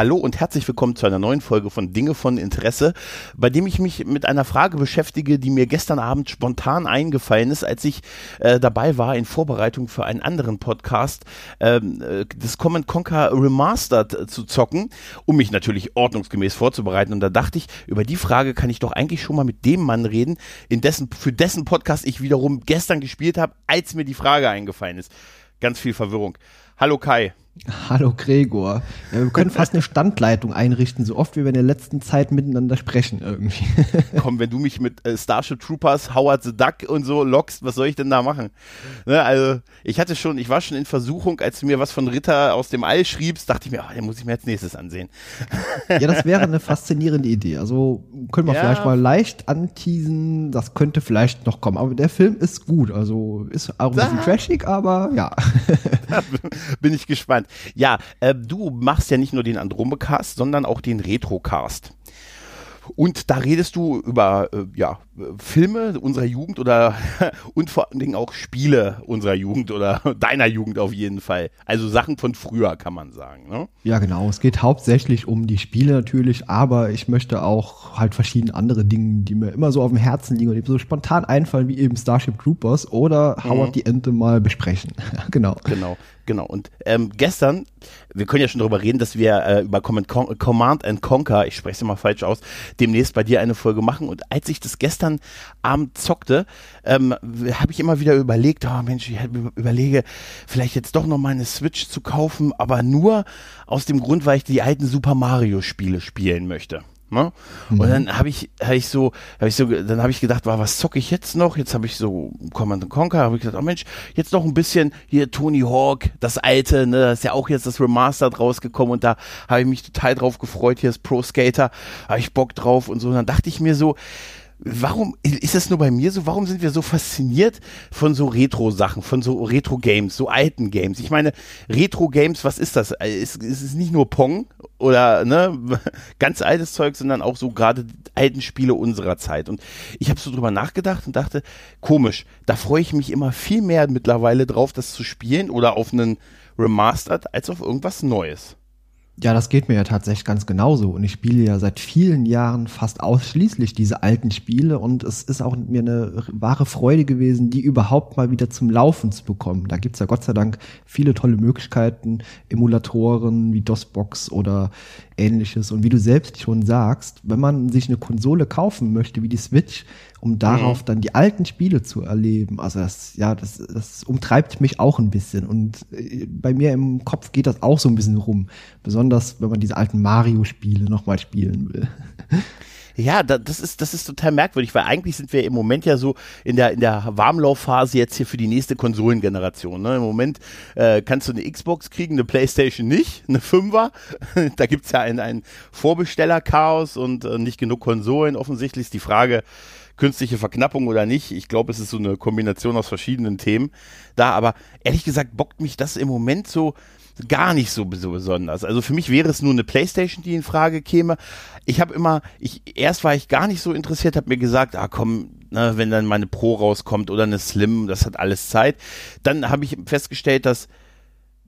Hallo und herzlich willkommen zu einer neuen Folge von Dinge von Interesse, bei dem ich mich mit einer Frage beschäftige, die mir gestern Abend spontan eingefallen ist, als ich äh, dabei war in Vorbereitung für einen anderen Podcast, ähm, äh, das Command Conquer Remastered äh, zu zocken, um mich natürlich ordnungsgemäß vorzubereiten. Und da dachte ich, über die Frage kann ich doch eigentlich schon mal mit dem Mann reden, in dessen, für dessen Podcast ich wiederum gestern gespielt habe, als mir die Frage eingefallen ist. Ganz viel Verwirrung. Hallo Kai. Hallo Gregor. Ja, wir können fast eine Standleitung einrichten, so oft wie wir in der letzten Zeit miteinander sprechen irgendwie. Komm, wenn du mich mit äh, Starship Troopers, Howard the Duck und so lockst, was soll ich denn da machen? Ne, also ich hatte schon, ich war schon in Versuchung, als du mir was von Ritter aus dem All schriebst, dachte ich mir, oh, den muss ich mir als nächstes ansehen. Ja, das wäre eine faszinierende Idee. Also können wir ja. vielleicht mal leicht anteasen, das könnte vielleicht noch kommen. Aber der Film ist gut, also ist auch ein bisschen trashig, aber ja. bin ich gespannt. Ja, äh, du machst ja nicht nur den Andromecast, sondern auch den Retrocast. Und da redest du über äh, ja, Filme unserer Jugend oder und vor allen Dingen auch Spiele unserer Jugend oder deiner Jugend auf jeden Fall. Also Sachen von früher, kann man sagen. Ne? Ja, genau. Es geht hauptsächlich um die Spiele natürlich, aber ich möchte auch halt verschiedene andere Dinge, die mir immer so auf dem Herzen liegen und die so spontan einfallen, wie eben Starship Troopers oder Howard mhm. die Ente mal besprechen. genau. Genau. Genau. Und ähm, gestern, wir können ja schon darüber reden, dass wir äh, über Command, and Conquer, ich spreche es mal falsch aus, demnächst bei dir eine Folge machen. Und als ich das gestern Abend zockte, ähm, habe ich immer wieder überlegt, oh Mensch, ich überlege, vielleicht jetzt doch noch mal eine Switch zu kaufen, aber nur aus dem Grund, weil ich die alten Super Mario Spiele spielen möchte. Ne? Mhm. Und dann habe ich, hab ich so, habe ich so, dann habe ich gedacht, wow, was zocke ich jetzt noch? Jetzt habe ich so Command Conquer, habe ich gedacht, oh Mensch, jetzt noch ein bisschen hier Tony Hawk, das alte, ne, das ist ja auch jetzt das Remastered rausgekommen und da habe ich mich total drauf gefreut. Hier ist Pro Skater, habe ich Bock drauf und so. Und dann dachte ich mir so, warum ist es nur bei mir so? Warum sind wir so fasziniert von so Retro-Sachen, von so Retro-Games, so alten Games? Ich meine, Retro-Games, was ist das? Es ist nicht nur Pong oder ne, ganz altes Zeug, sondern auch so gerade alten Spiele unserer Zeit. Und ich habe so drüber nachgedacht und dachte, komisch, da freue ich mich immer viel mehr mittlerweile drauf, das zu spielen oder auf einen Remastered als auf irgendwas Neues. Ja, das geht mir ja tatsächlich ganz genauso. Und ich spiele ja seit vielen Jahren fast ausschließlich diese alten Spiele. Und es ist auch mir eine wahre Freude gewesen, die überhaupt mal wieder zum Laufen zu bekommen. Da gibt's ja Gott sei Dank viele tolle Möglichkeiten, Emulatoren wie DOSBox oder ähnliches. Und wie du selbst schon sagst, wenn man sich eine Konsole kaufen möchte, wie die Switch, um darauf mhm. dann die alten Spiele zu erleben. Also das, ja, das, das umtreibt mich auch ein bisschen. Und äh, bei mir im Kopf geht das auch so ein bisschen rum. Besonders, wenn man diese alten Mario-Spiele nochmal spielen will. Ja, das ist, das ist total merkwürdig, weil eigentlich sind wir im Moment ja so in der, in der Warmlaufphase jetzt hier für die nächste Konsolengeneration. Ne? Im Moment äh, kannst du eine Xbox kriegen, eine Playstation nicht, eine Fünfer. da gibt's ja ein, ein Vorbestellerchaos und äh, nicht genug Konsolen. Offensichtlich ist die Frage, künstliche Verknappung oder nicht. Ich glaube, es ist so eine Kombination aus verschiedenen Themen da, aber ehrlich gesagt bockt mich das im Moment so gar nicht so, so besonders. Also für mich wäre es nur eine Playstation, die in Frage käme. Ich habe immer, ich erst war ich gar nicht so interessiert, habe mir gesagt, ah komm, ne, wenn dann meine Pro rauskommt oder eine Slim, das hat alles Zeit. Dann habe ich festgestellt, dass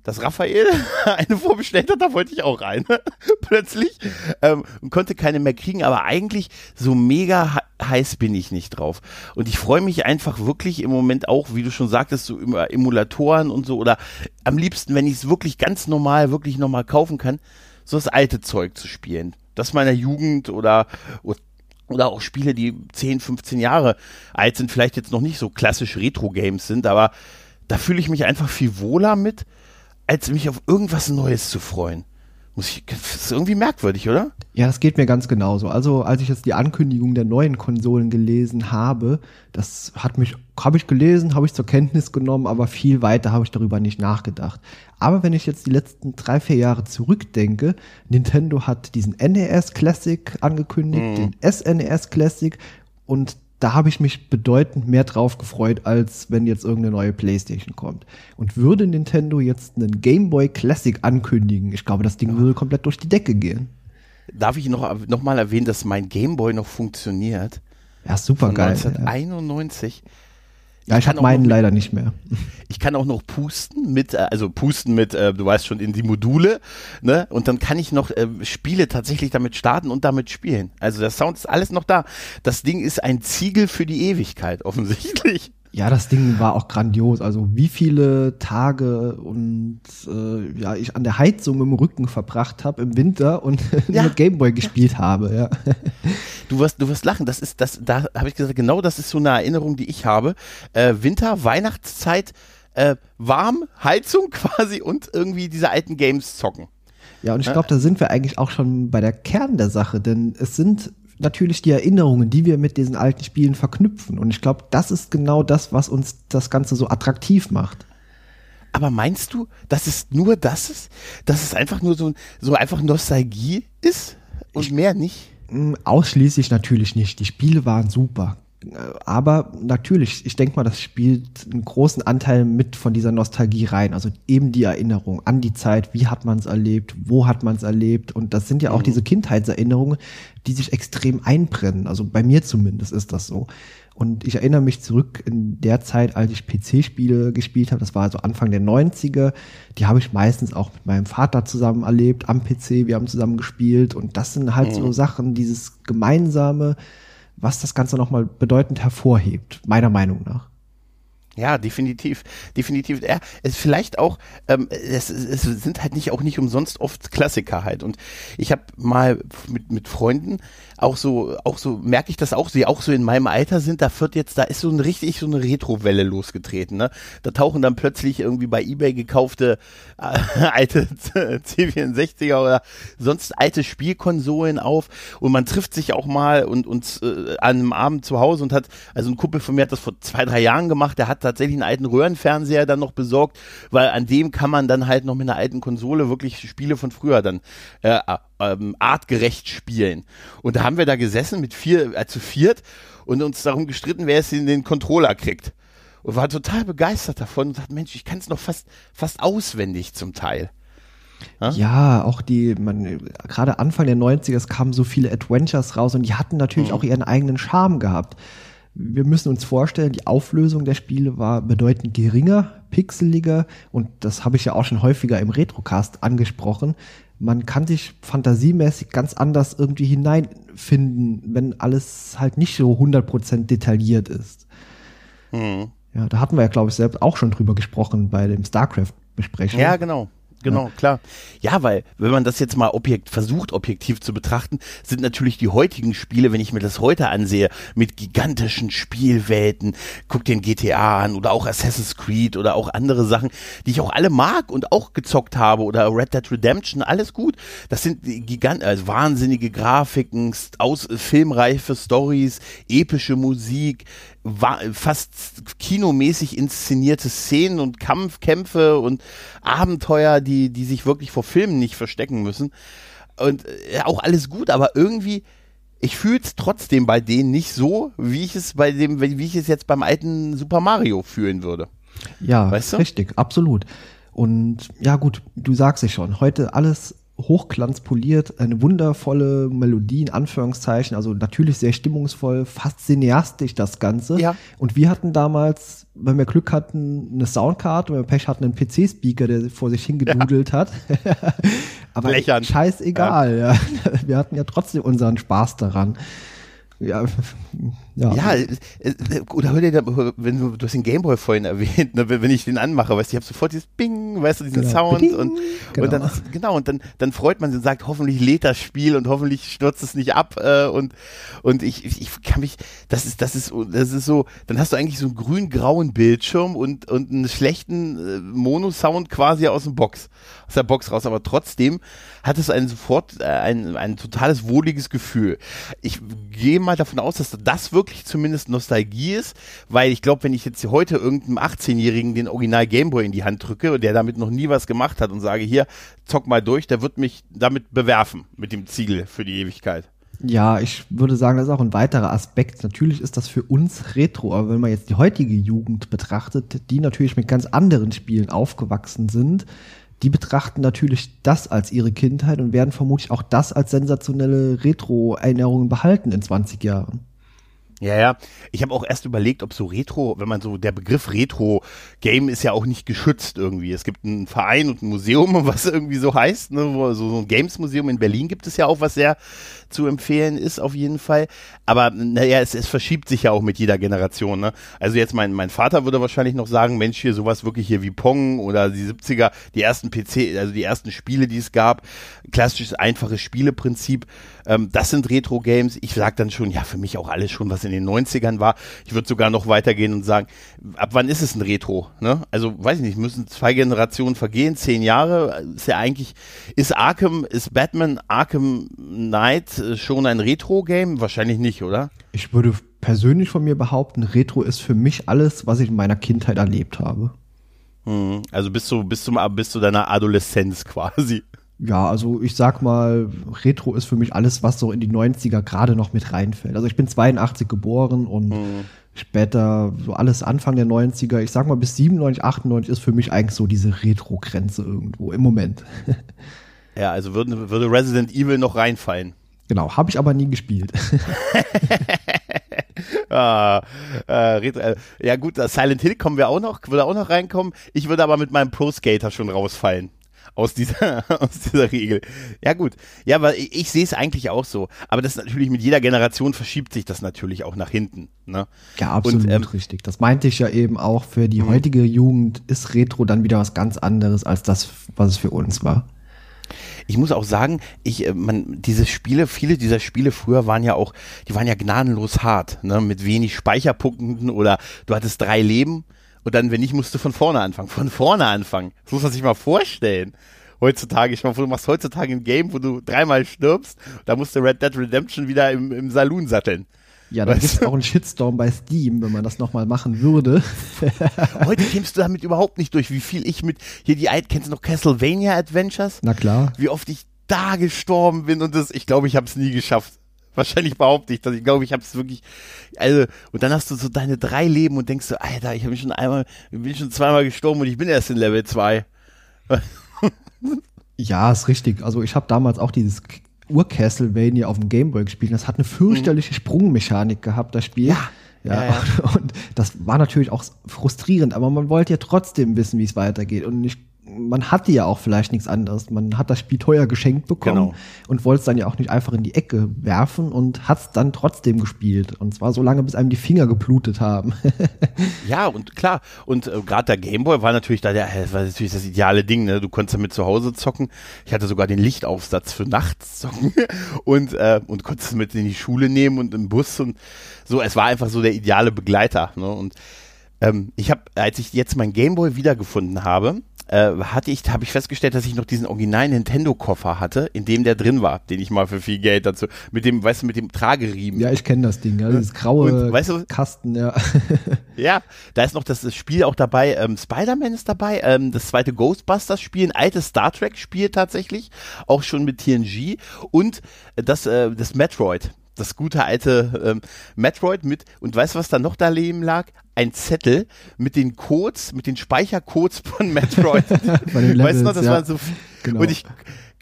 dass Raphael eine vorbestellt hat, da wollte ich auch rein. Plötzlich. Ähm, und konnte keine mehr kriegen, aber eigentlich so mega heiß bin ich nicht drauf. Und ich freue mich einfach wirklich im Moment auch, wie du schon sagtest, so über Emulatoren und so, oder am liebsten, wenn ich es wirklich ganz normal, wirklich nochmal kaufen kann, so das alte Zeug zu spielen. Das meiner Jugend oder, oder auch Spiele, die 10, 15 Jahre alt sind, vielleicht jetzt noch nicht so klassisch Retro-Games sind, aber da fühle ich mich einfach viel wohler mit als mich auf irgendwas Neues zu freuen. Muss ich, das ist irgendwie merkwürdig, oder? Ja, das geht mir ganz genauso. Also, als ich jetzt die Ankündigung der neuen Konsolen gelesen habe, das hat mich, habe ich gelesen, habe ich zur Kenntnis genommen, aber viel weiter habe ich darüber nicht nachgedacht. Aber wenn ich jetzt die letzten drei, vier Jahre zurückdenke, Nintendo hat diesen NES Classic angekündigt, mhm. den SNES Classic und da habe ich mich bedeutend mehr drauf gefreut, als wenn jetzt irgendeine neue Playstation kommt. Und würde Nintendo jetzt einen Game Boy Classic ankündigen, ich glaube, das Ding würde komplett durch die Decke gehen. Darf ich noch, noch mal erwähnen, dass mein Game Boy noch funktioniert? Ja, super geil. 1991. Ja, ich kann habe meinen noch- leider nicht mehr. Ich kann auch noch pusten mit, äh, also pusten mit, äh, du weißt schon, in die Module, ne? Und dann kann ich noch äh, Spiele tatsächlich damit starten und damit spielen. Also der Sound ist alles noch da. Das Ding ist ein Ziegel für die Ewigkeit, offensichtlich. Ja, das Ding war auch grandios. Also wie viele Tage und äh, ja, ich an der Heizung im Rücken verbracht habe im Winter und Ja. mit Gameboy gespielt habe. Ja. Du wirst, du wirst lachen. Das ist, das, da habe ich gesagt, genau das ist so eine Erinnerung, die ich habe. Äh, Winter, Weihnachtszeit, äh, warm, Heizung quasi und irgendwie diese alten Games zocken. Ja, und ich glaube, da sind wir eigentlich auch schon bei der Kern der Sache, denn es sind natürlich die Erinnerungen, die wir mit diesen alten Spielen verknüpfen. Und ich glaube, das ist genau das, was uns das Ganze so attraktiv macht. Aber meinst du, dass es nur das ist? Dass es einfach nur so, so einfach Nostalgie ist und mehr nicht? Mm, Ausschließlich natürlich nicht. Die Spiele waren super. Aber natürlich, ich denke mal, das spielt einen großen Anteil mit von dieser Nostalgie rein. Also eben die Erinnerung an die Zeit, wie hat man es erlebt, wo hat man es erlebt. Und das sind ja auch diese Kindheitserinnerungen, die sich extrem einbrennen. Also bei mir zumindest ist das so. Und ich erinnere mich zurück in der Zeit, als ich PC-Spiele gespielt habe, das war also Anfang der 90er, die habe ich meistens auch mit meinem Vater zusammen erlebt, am PC, wir haben zusammen gespielt und das sind halt so Sachen, dieses gemeinsame, was das Ganze nochmal bedeutend hervorhebt, meiner Meinung nach. Ja, definitiv, definitiv. Ja, es vielleicht auch, ähm, es, es sind halt nicht auch nicht umsonst oft Klassiker halt. Und ich habe mal mit mit Freunden auch so, auch so merke ich das auch, die auch so in meinem Alter sind. Da wird jetzt, da ist so ein richtig so eine Retro-Welle losgetreten. Ne? Da tauchen dann plötzlich irgendwie bei eBay gekaufte äh, alte C64er oder sonst alte Spielkonsolen auf und man trifft sich auch mal und und äh, an einem Abend zu Hause und hat, also ein Kumpel von mir hat das vor zwei drei Jahren gemacht. Der hat tatsächlich einen alten Röhrenfernseher dann noch besorgt, weil an dem kann man dann halt noch mit einer alten Konsole wirklich Spiele von früher dann äh, ähm, artgerecht spielen. Und da haben wir da gesessen mit vier, äh, zu viert und uns darum gestritten, wer es in den Controller kriegt. Und war total begeistert davon und dachte, Mensch, ich kann es noch fast, fast auswendig zum Teil. Ja, auch die, man, gerade Anfang der 90er, es kamen so viele Adventures raus und die hatten natürlich auch ihren eigenen Charme gehabt. Wir müssen uns vorstellen, die Auflösung der Spiele war bedeutend geringer, pixeliger und das habe ich ja auch schon häufiger im Retrocast angesprochen. Man kann sich fantasiemäßig ganz anders irgendwie hineinfinden, wenn alles halt nicht so 100% detailliert ist. Ja, da hatten wir ja, glaube ich, selbst auch schon drüber gesprochen bei dem StarCraft-Besprechung. Ja, genau. Genau, klar. Ja, weil, wenn man das jetzt mal objekt, versucht, objektiv zu betrachten, sind natürlich die heutigen Spiele, wenn ich mir das heute ansehe, mit gigantischen Spielwelten, guck den GTA an oder auch Assassin's Creed oder auch andere Sachen, die ich auch alle mag und auch gezockt habe oder Red Dead Redemption, alles gut. Das sind gigant, also wahnsinnige Grafiken, aus, filmreife Stories, epische Musik, fast kinomäßig inszenierte Szenen und Kampfkämpfe und Abenteuer, die, die sich wirklich vor Filmen nicht verstecken müssen. Und äh, auch alles gut, aber irgendwie, ich fühle es trotzdem bei denen nicht so, wie ich es bei dem, wie ich es jetzt beim alten Super Mario fühlen würde. Ja, Weißt du? richtig, absolut. Und ja gut, du sagst es schon, heute alles hochglanzpoliert, eine wundervolle Melodie in Anführungszeichen, also natürlich sehr stimmungsvoll, fast cineastisch das Ganze. Ja. Und wir hatten damals, wenn wir Glück hatten, eine Soundcard und wenn wir Pech hatten, einen PC-Speaker, der vor sich hingedudelt hat. Aber Blechern. scheißegal, ja. Wir hatten ja trotzdem unseren Spaß daran. Ja, ja. Ja, äh, äh, oder hör dir, wenn du, du hast den Gameboy vorhin erwähnt, ne, wenn ich den anmache, weißt du, ich habe sofort dieses Bing, weißt du, diesen Genau. Sound Bing, und, genau. und dann ist, genau und dann dann freut man sich und sagt, hoffentlich lädt das Spiel und hoffentlich stürzt es nicht ab äh, und und ich, ich ich kann mich, das ist das ist das ist so, dann hast du eigentlich so einen grün-grauen Bildschirm und und einen schlechten äh, Mono-Sound quasi aus dem Box aus der Box raus, aber trotzdem hat es ein sofort äh, ein ein totales wohliges Gefühl. Ich gehe mal davon aus, dass das wirklich zumindest Nostalgie ist, weil ich glaube, wenn ich jetzt heute irgendeinem 18-Jährigen den Original Gameboy in die Hand drücke, der damit noch nie was gemacht hat und sage, hier, zock mal durch, der wird mich damit bewerfen, mit dem Ziegel für die Ewigkeit. Ja, ich würde sagen, das ist auch ein weiterer Aspekt. Natürlich ist das für uns Retro, aber wenn man jetzt die heutige Jugend betrachtet, die natürlich mit ganz anderen Spielen aufgewachsen sind, die betrachten natürlich das als ihre Kindheit und werden vermutlich auch das als sensationelle Retro-Erinnerungen behalten in 20 Jahren. Ja, ja. Ich habe auch erst überlegt, ob so Retro, wenn man so, der Begriff Retro-Game ist ja auch nicht geschützt irgendwie. Es gibt einen Verein und ein Museum, was irgendwie so heißt, ne? so, so ein Games-Museum in Berlin gibt es ja auch, was sehr zu empfehlen ist auf jeden Fall. Aber naja, es, es verschiebt sich ja auch mit jeder Generation. Ne? Also jetzt mein, mein Vater würde wahrscheinlich noch sagen, Mensch, hier sowas wirklich hier wie Pong oder die 70er, die ersten PC, also die ersten Spiele, die es gab, klassisches, einfaches Spieleprinzip, ähm, das sind Retro-Games. Ich sage dann schon, ja, für mich auch alles schon, was in den 90ern war. Ich würde sogar noch weitergehen und sagen, ab wann ist es ein Retro? Ne? Also, weiß ich nicht, müssen zwei Generationen vergehen, zehn Jahre, ist ja eigentlich, ist Arkham, ist Batman Arkham Knight äh, schon ein Retro-Game? Wahrscheinlich nicht, oder? Ich würde persönlich von mir behaupten, Retro ist für mich alles, was ich in meiner Kindheit erlebt habe. Hm, also bis zu, bis, zum, bis zu deiner Adoleszenz quasi. Ja, also ich sag mal, Retro ist für mich alles, was so in die 90er gerade noch mit reinfällt. Also ich bin 82 geboren und mhm. später so alles Anfang der 90er, ich sag mal bis 97, 98 ist für mich eigentlich so diese Retro-Grenze irgendwo im Moment. Ja, also würde, würde Resident Evil noch reinfallen. Genau, habe ich aber nie gespielt. ah, äh, äh, ja gut, Silent Hill kommen wir auch noch, würde auch noch reinkommen. Ich würde aber mit meinem Pro Skater schon rausfallen aus dieser, aus dieser Regel. Ja, gut. Ja, aber ich, ich sehe es eigentlich auch so. Aber das natürlich mit jeder Generation verschiebt sich das natürlich auch nach hinten. Ne? Ja, absolut Und, ähm, richtig. Das meinte ich ja eben auch. Für die mhm. heutige Jugend ist Retro dann wieder was ganz anderes als das, was es für uns war. Ich muss auch sagen, ich, äh, man, diese Spiele, viele dieser Spiele früher waren ja auch, die waren ja gnadenlos hart, ne, mit wenig Speicherpunkten oder du hattest drei Leben und dann, wenn nicht, musst du von vorne anfangen. Von vorne anfangen. Das muss man sich mal vorstellen. Heutzutage, ich meine, du machst heutzutage ein Game, wo du dreimal stirbst, da musst du Red Dead Redemption wieder im, im Saloon satteln. Ja, da gibt es auch einen Shitstorm bei Steam, wenn man das nochmal machen würde. Heute kämst du damit überhaupt nicht durch, wie viel ich mit, hier die Alt, kennst du noch Castlevania Adventures? Na klar. Wie oft ich da gestorben bin und das, ich glaube, ich habe es nie geschafft. Wahrscheinlich behaupte ich das. Ich glaube, ich habe es wirklich. Also, und dann hast du so deine drei Leben und denkst so, Alter, ich habe schon einmal, bin schon zweimal gestorben und ich bin erst in Level 2. ja, ist richtig. Also ich habe damals auch dieses Ur-Castlevania auf dem Gameboy gespielt. Das hat eine fürchterliche mhm. Sprungmechanik gehabt, das Spiel. Ja. Ja, ja, Und, und das war natürlich auch frustrierend, aber man wollte ja trotzdem wissen, wie es weitergeht. Und ich man hatte ja auch vielleicht nichts anderes. Man hat das Spiel teuer geschenkt bekommen genau. und wollte es dann ja auch nicht einfach in die Ecke werfen und hat es dann trotzdem gespielt. Und zwar so lange, bis einem die Finger geblutet haben. ja, und klar. Und äh, gerade der Gameboy war natürlich da der, das war natürlich das ideale Ding. Ne? Du konntest damit zu Hause zocken. Ich hatte sogar den Lichtaufsatz für nachts zocken und, äh, und konntest mit in die Schule nehmen und im Bus und so. Es war einfach so der ideale Begleiter. Ne? Und ähm, ich habe, als ich jetzt mein Gameboy wiedergefunden habe, äh, hatte ich, habe ich festgestellt, dass ich noch diesen originalen Nintendo-Koffer hatte, in dem der drin war, den ich mal für viel Geld dazu, mit dem, weißt du, mit dem Trageriemen. Ja, ich kenne das Ding, ja, dieses graue Und, weißt du, Kasten, ja. ja, da ist noch das, das Spiel auch dabei, ähm, Spider-Man ist dabei, ähm, das zweite Ghostbusters-Spiel, ein altes Star Trek-Spiel tatsächlich, auch schon mit TNG und das, äh, das Metroid das gute alte ähm, Metroid mit, und weißt du, was da noch daneben lag? Ein Zettel mit den Codes, mit den Speichercodes von Metroid. weißt du noch, das ja. waren so, genau. und ich,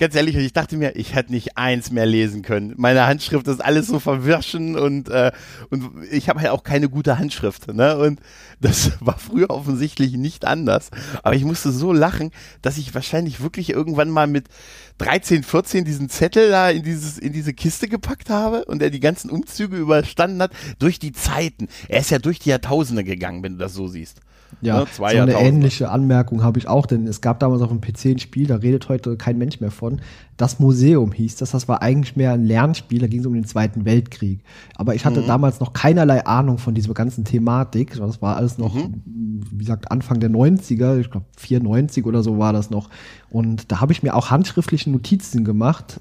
ganz ehrlich, ich dachte mir, ich hätte nicht eins mehr lesen können. Meine Handschrift ist alles so verwirschen und, äh, und ich habe halt auch keine gute Handschrift. Ne? Und das war früher offensichtlich nicht anders. Aber ich musste so lachen, dass ich wahrscheinlich wirklich irgendwann mal mit 13, 14 diesen Zettel da in, dieses, in diese Kiste gepackt habe und er die ganzen Umzüge überstanden hat durch die Zeiten. Er ist ja durch die Jahrtausende gegangen, wenn du das so siehst. Ja, ne, so eine ähnliche Anmerkung habe ich auch, denn es gab damals auf dem PC ein Spiel, da redet heute kein Mensch mehr von. Das Museum hieß das, das war eigentlich mehr ein Lernspiel, da ging es um den Zweiten Weltkrieg. Aber ich hatte mhm. damals noch keinerlei Ahnung von dieser ganzen Thematik. Das war alles noch, mhm. wie gesagt, Anfang der 90er, ich glaube 94 oder so war das noch. Und da habe ich mir auch handschriftliche Notizen gemacht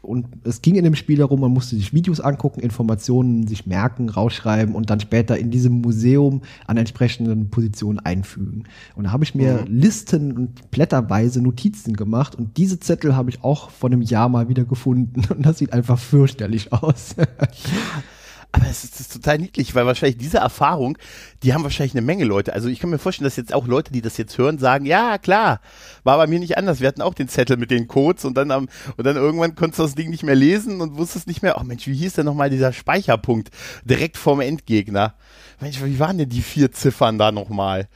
und es ging in dem Spiel darum, man musste sich Videos angucken, Informationen sich merken, rausschreiben und dann später in diesem Museum an entsprechenden Positionen einfügen. Und da habe ich mir mhm. Listen und blätterweise Notizen gemacht und diese Zettel habe ich auch vor einem Jahr mal wieder gefunden und das sieht einfach fürchterlich aus. Aber es ist, ist, total niedlich, weil wahrscheinlich diese Erfahrung, die haben wahrscheinlich eine Menge Leute. Also ich kann mir vorstellen, dass jetzt auch Leute, die das jetzt hören, sagen, ja klar, war bei mir nicht anders. Wir hatten auch den Zettel mit den Codes und dann am, und dann irgendwann konntest du das Ding nicht mehr lesen und wusstest nicht mehr, oh Mensch, wie hieß denn nochmal dieser Speicherpunkt direkt vorm Endgegner? Mensch, wie waren denn die vier Ziffern da nochmal?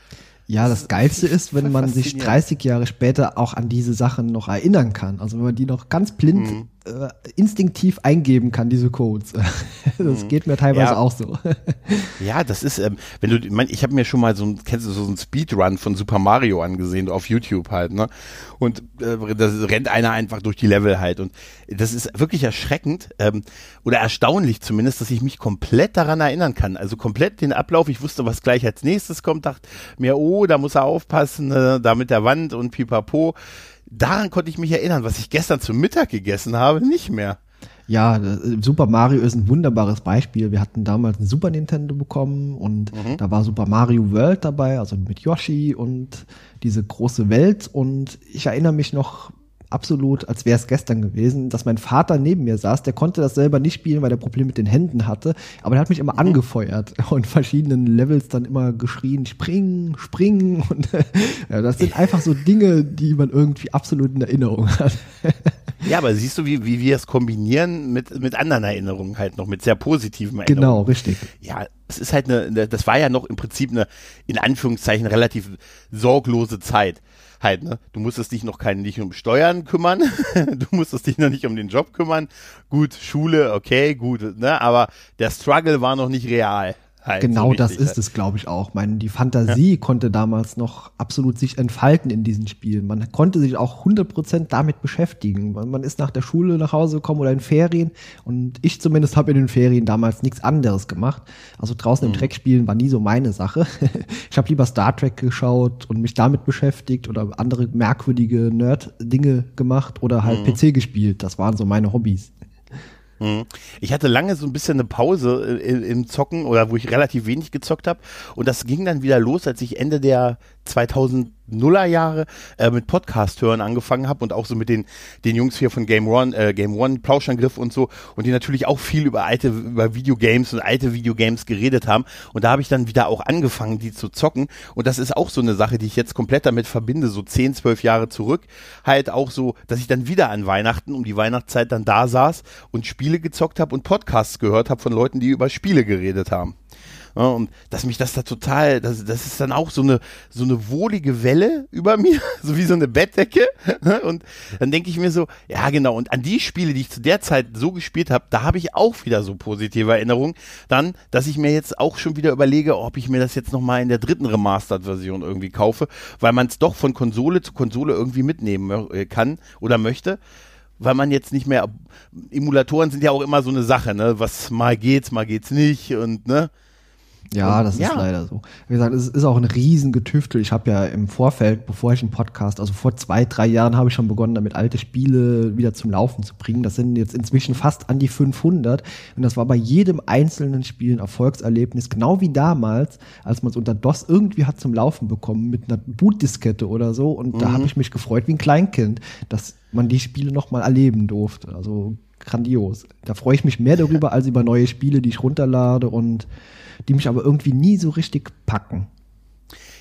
Ja, das Geilste ist, wenn man sich 30 Jahre später auch an diese Sachen noch erinnern kann. Also wenn man die noch ganz blind mhm äh, instinktiv eingeben kann, diese Codes. Das mhm. geht mir teilweise ja. auch so. Ja, das ist, ähm, wenn du, mein, ich habe mir schon mal so ein, kennst du so einen Speedrun von Super Mario angesehen, auf YouTube halt, ne? Und äh, da rennt einer einfach durch die Level halt. Und das ist wirklich erschreckend ähm, oder erstaunlich zumindest, dass ich mich komplett daran erinnern kann. Also komplett den Ablauf. Ich wusste, was gleich als nächstes kommt, dachte mir, oh, da muss er aufpassen, äh, da mit der Wand und pipapo daran konnte ich mich erinnern, was ich gestern zum Mittag gegessen habe, nicht mehr. Ja, Super Mario ist ein wunderbares Beispiel. Wir hatten damals ein Super Nintendo bekommen und mhm. da war Super Mario World dabei, also mit Yoshi und diese große Welt. Und ich erinnere mich noch absolut, als wäre es gestern gewesen, dass mein Vater neben mir saß, der konnte das selber nicht spielen, weil er Probleme mit den Händen hatte, aber er hat mich immer mhm. angefeuert und verschiedenen Levels dann immer geschrien, springen, springen und ja, das sind einfach so Dinge, die man irgendwie absolut in Erinnerung hat. Ja, aber siehst du, wie, wie wir es kombinieren mit, mit anderen Erinnerungen halt noch, mit sehr positiven Erinnerungen. Genau, richtig. Ja, es ist halt eine, das war ja noch im Prinzip eine, in Anführungszeichen, relativ sorglose Zeit halt, ne? Du musstest dich noch kein, nicht um Steuern kümmern, du musstest dich noch nicht um den Job kümmern. Gut, Schule, okay, gut, ne? Aber der Struggle war noch nicht real. Halt genau so das ist halt. es, glaube ich auch. Meine, die Fantasie ja. konnte damals noch absolut sich entfalten in diesen Spielen. Man konnte sich auch 100% damit beschäftigen. Man ist nach der Schule nach Hause gekommen oder in Ferien und ich zumindest habe in den Ferien damals nichts anderes gemacht. Also draußen mhm. im Dreck spielen war nie so meine Sache. ich habe lieber Star Trek geschaut und mich damit beschäftigt oder andere merkwürdige Nerd-Dinge gemacht oder halt mhm. PC gespielt. Das waren so meine Hobbys. Ich hatte lange so ein bisschen eine Pause im Zocken oder wo ich relativ wenig gezockt habe und das ging dann wieder los, als ich Ende der 2000er Jahre äh, mit Podcast hören angefangen habe und auch so mit den den Jungs hier von Game One, äh, Game One Plauschangriff und so und die natürlich auch viel über alte über Videogames und alte Videogames geredet haben. Und da habe ich dann wieder auch angefangen die zu zocken. Und das ist auch so eine Sache, die ich jetzt komplett damit verbinde, so 10, 12 Jahre zurück, halt auch so, dass ich dann wieder an Weihnachten um die Weihnachtszeit dann da saß und Spiele gezockt habe und Podcasts gehört habe von Leuten, die über Spiele geredet haben. Ja, und dass mich das da total, das, das ist dann auch so eine, so eine wohlige Welle über mir, so wie so eine Bettdecke. Ne? Und dann denke ich mir so, ja genau, und an die Spiele, die ich zu der Zeit so gespielt habe, da habe ich auch wieder so positive Erinnerungen. Dann, dass ich mir jetzt auch schon wieder überlege, ob ich mir das jetzt nochmal in der dritten Remastered-Version irgendwie kaufe, weil man es doch von Konsole zu Konsole irgendwie mitnehmen äh, kann oder möchte weil man jetzt nicht mehr Emulatoren sind ja auch immer so eine Sache, ne? Was mal geht's, mal geht's nicht und ne? Ja, das ja. ist leider so. Wie gesagt, es ist auch ein Riesengetüftel. Ich habe ja im Vorfeld, bevor ich einen Podcast, also vor zwei, drei Jahren habe ich schon begonnen, damit alte Spiele wieder zum Laufen zu bringen. Das sind jetzt inzwischen fast an die 500. Und das war bei jedem einzelnen Spiel ein Erfolgserlebnis, genau wie damals, als man es unter DOS irgendwie hat zum Laufen bekommen mit einer Bootdiskette oder so. Und mhm. da habe ich mich gefreut wie ein Kleinkind, dass man die Spiele nochmal erleben durfte. Also grandios. Da freue ich mich mehr darüber als über neue Spiele, die ich runterlade und die mich aber irgendwie nie so richtig packen.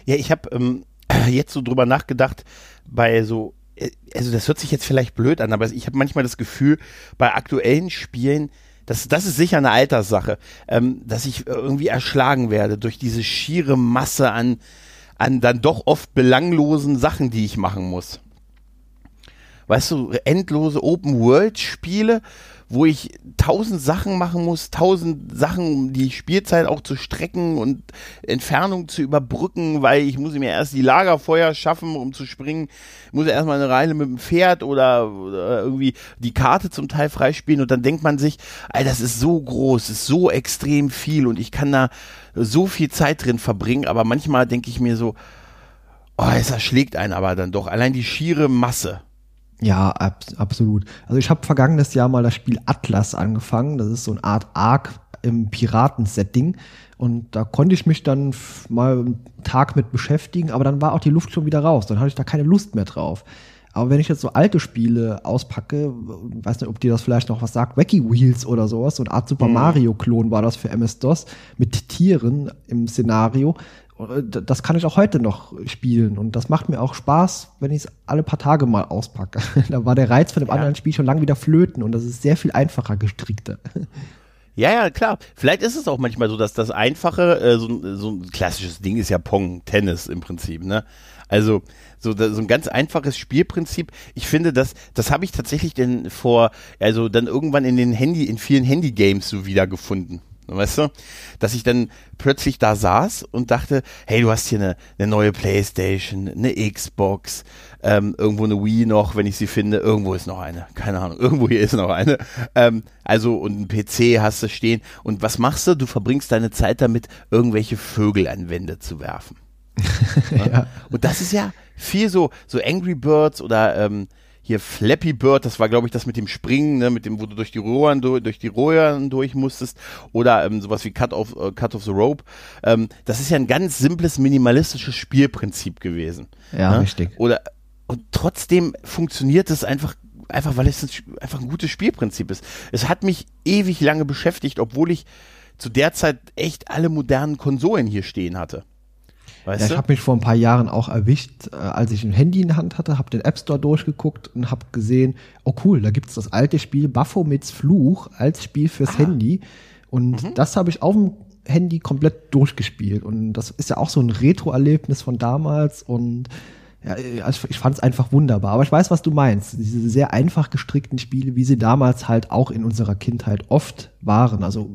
Ja, ich habe ähm, jetzt so drüber nachgedacht, bei so, äh, also das hört sich jetzt vielleicht blöd an, aber ich habe manchmal das Gefühl, bei aktuellen Spielen, das, das ist sicher eine Alterssache, ähm, dass ich irgendwie erschlagen werde durch diese schiere Masse an, an dann doch oft belanglosen Sachen, die ich machen muss. Weißt du, endlose Open-World-Spiele, wo ich tausend Sachen machen muss, tausend Sachen, um die Spielzeit auch zu strecken und Entfernung zu überbrücken, weil ich muss mir erst die Lagerfeuer schaffen, um zu springen, ich muss erstmal eine Reile mit dem Pferd oder, oder, irgendwie die Karte zum Teil freispielen. Und dann denkt man sich, ey, das ist so groß, ist so extrem viel und ich kann da so viel Zeit drin verbringen, aber manchmal denke ich mir so, oh, es erschlägt einen aber dann doch, allein die schiere Masse. Ja, ab, absolut. Also ich habe vergangenes Jahr mal das Spiel Atlas angefangen. Das ist so eine Art Arc im Piraten-Setting. Und da konnte ich mich dann mal einen Tag mit beschäftigen, aber dann war auch die Luft schon wieder raus. Dann hatte ich da keine Lust mehr drauf. Aber wenn ich jetzt so alte Spiele auspacke, weiß nicht, ob dir das vielleicht noch was sagt, Wacky Wheels oder sowas, so eine Art Super mhm. Mario-Klon war das für MS-DOS mit Tieren im Szenario. Das kann ich auch heute noch spielen und das macht mir auch Spaß, wenn ich es alle paar Tage mal auspacke. da war der Reiz von dem ja. anderen Spiel schon lange wieder flöten und das ist sehr viel einfacher gestrickter. Ja, ja, klar. Vielleicht ist es auch manchmal so, dass das Einfache, äh, so, so ein klassisches Ding ist ja Pong, Tennis im Prinzip, ne? Also so, so ein ganz einfaches Spielprinzip. Ich finde, das, das habe ich tatsächlich denn vor, also dann irgendwann in den Handy, in vielen Handy-Games so wiedergefunden. Weißt du? Dass ich dann plötzlich da saß und dachte, hey, du hast hier eine, eine neue Playstation, eine Xbox, ähm, irgendwo eine Wii noch, wenn ich sie finde, irgendwo ist noch eine, keine Ahnung, irgendwo hier ist noch eine. Ähm, also und ein PC hast du stehen. Und was machst du? Du verbringst deine Zeit damit, irgendwelche Vögel an Wände zu werfen. ja. Und das ist ja viel so, so Angry Birds oder ähm, hier Flappy Bird, das war glaube ich das mit dem Springen, ne, mit dem, wo du durch die Rohren durch, durch die Rohren durch musstest oder ähm, sowas wie Cut of äh, Cut of the Rope. Ähm, das ist ja ein ganz simples minimalistisches Spielprinzip gewesen. Ja, ne? richtig. Oder und trotzdem funktioniert es einfach einfach weil es ein, einfach ein gutes Spielprinzip ist. Es hat mich ewig lange beschäftigt, obwohl ich zu der Zeit echt alle modernen Konsolen hier stehen hatte. Weißt ja, ich habe mich vor ein paar Jahren auch erwischt, äh, als ich ein Handy in der Hand hatte, habe den App Store durchgeguckt und habe gesehen, oh cool, da gibt's das alte Spiel Baphomets Fluch als Spiel fürs ah. Handy. Und mhm. das habe ich auf dem Handy komplett durchgespielt. Und das ist ja auch so ein Retro-Erlebnis von damals. Und ja, also ich fand es einfach wunderbar. Aber ich weiß, was du meinst. Diese sehr einfach gestrickten Spiele, wie sie damals halt auch in unserer Kindheit oft waren. Also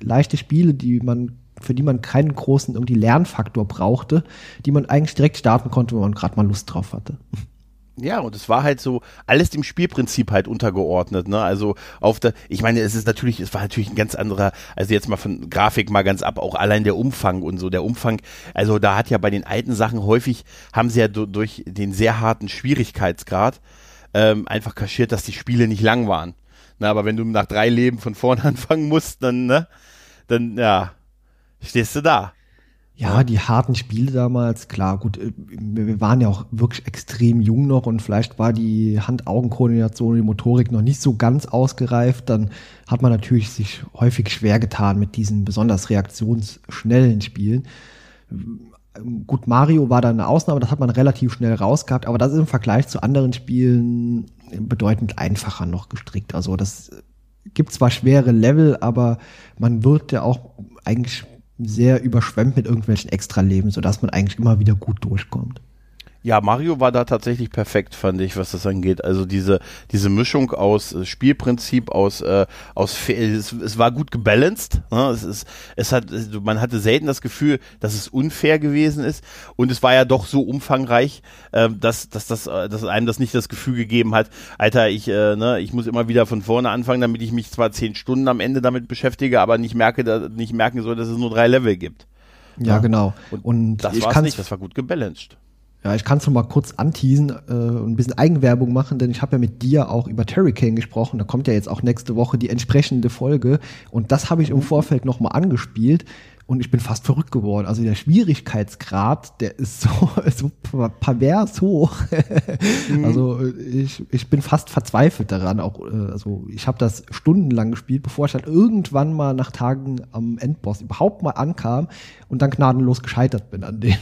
leichte Spiele, die man für die man keinen großen irgendwie Lernfaktor brauchte, die man eigentlich direkt starten konnte, wenn man gerade mal Lust drauf hatte. Ja, und es war halt so alles dem Spielprinzip halt untergeordnet, ne? Also auf der, ich meine, es ist natürlich, es war natürlich ein ganz anderer, also jetzt mal von Grafik mal ganz ab, auch allein der Umfang und so, der Umfang, also da hat ja bei den alten Sachen häufig, haben sie ja durch den sehr harten Schwierigkeitsgrad ähm, einfach kaschiert, dass die Spiele nicht lang waren. Na, aber wenn du nach drei Leben von vorne anfangen musst, dann, ne, dann, ja, stehst du da. Ja, die harten Spiele damals, klar, gut, äh, wir waren ja auch wirklich extrem jung noch und vielleicht war die Hand-Augen-Koordination und die Motorik noch nicht so ganz ausgereift, dann hat man natürlich sich häufig schwer getan mit diesen besonders reaktionsschnellen Spielen. Gut, Mario war da eine Ausnahme, das hat man relativ schnell rausgehabt, aber das ist im Vergleich zu anderen Spielen bedeutend einfacher noch gestrickt. Also das gibt zwar schwere Level, aber man wird ja auch eigentlich sehr überschwemmt mit irgendwelchen Extraleben, sodass man eigentlich immer wieder gut durchkommt. Ja, Mario war da tatsächlich perfekt, fand ich, was das angeht. Also diese, diese Mischung aus äh, Spielprinzip, aus, äh, aus es, es war gut gebalanced. Ne? Es ist, es hat, man hatte selten das Gefühl, dass es unfair gewesen ist. Und es war ja doch so umfangreich, äh, dass, dass, das, äh, dass einem das nicht das Gefühl gegeben hat, Alter, ich, äh, ne, ich muss immer wieder von vorne anfangen, damit ich mich zwar zehn Stunden am Ende damit beschäftige, aber nicht merke, da, nicht merken soll, dass es nur drei Level gibt. Ja, ja. genau. Und, und das war nicht, das war gut gebalanced. Ja, ich kann es mal kurz anteasen äh, und ein bisschen Eigenwerbung machen, denn ich habe ja mit dir auch über Terrycane gesprochen. Da kommt ja jetzt auch nächste Woche die entsprechende Folge. Und das habe ich im Vorfeld noch mal angespielt und ich bin fast verrückt geworden. Also der Schwierigkeitsgrad, der ist so, so pervers hoch. mhm. Also ich, ich bin fast verzweifelt daran. Auch, äh, also ich habe das stundenlang gespielt, bevor ich dann irgendwann mal nach Tagen am Endboss überhaupt mal ankam und dann gnadenlos gescheitert bin an dem.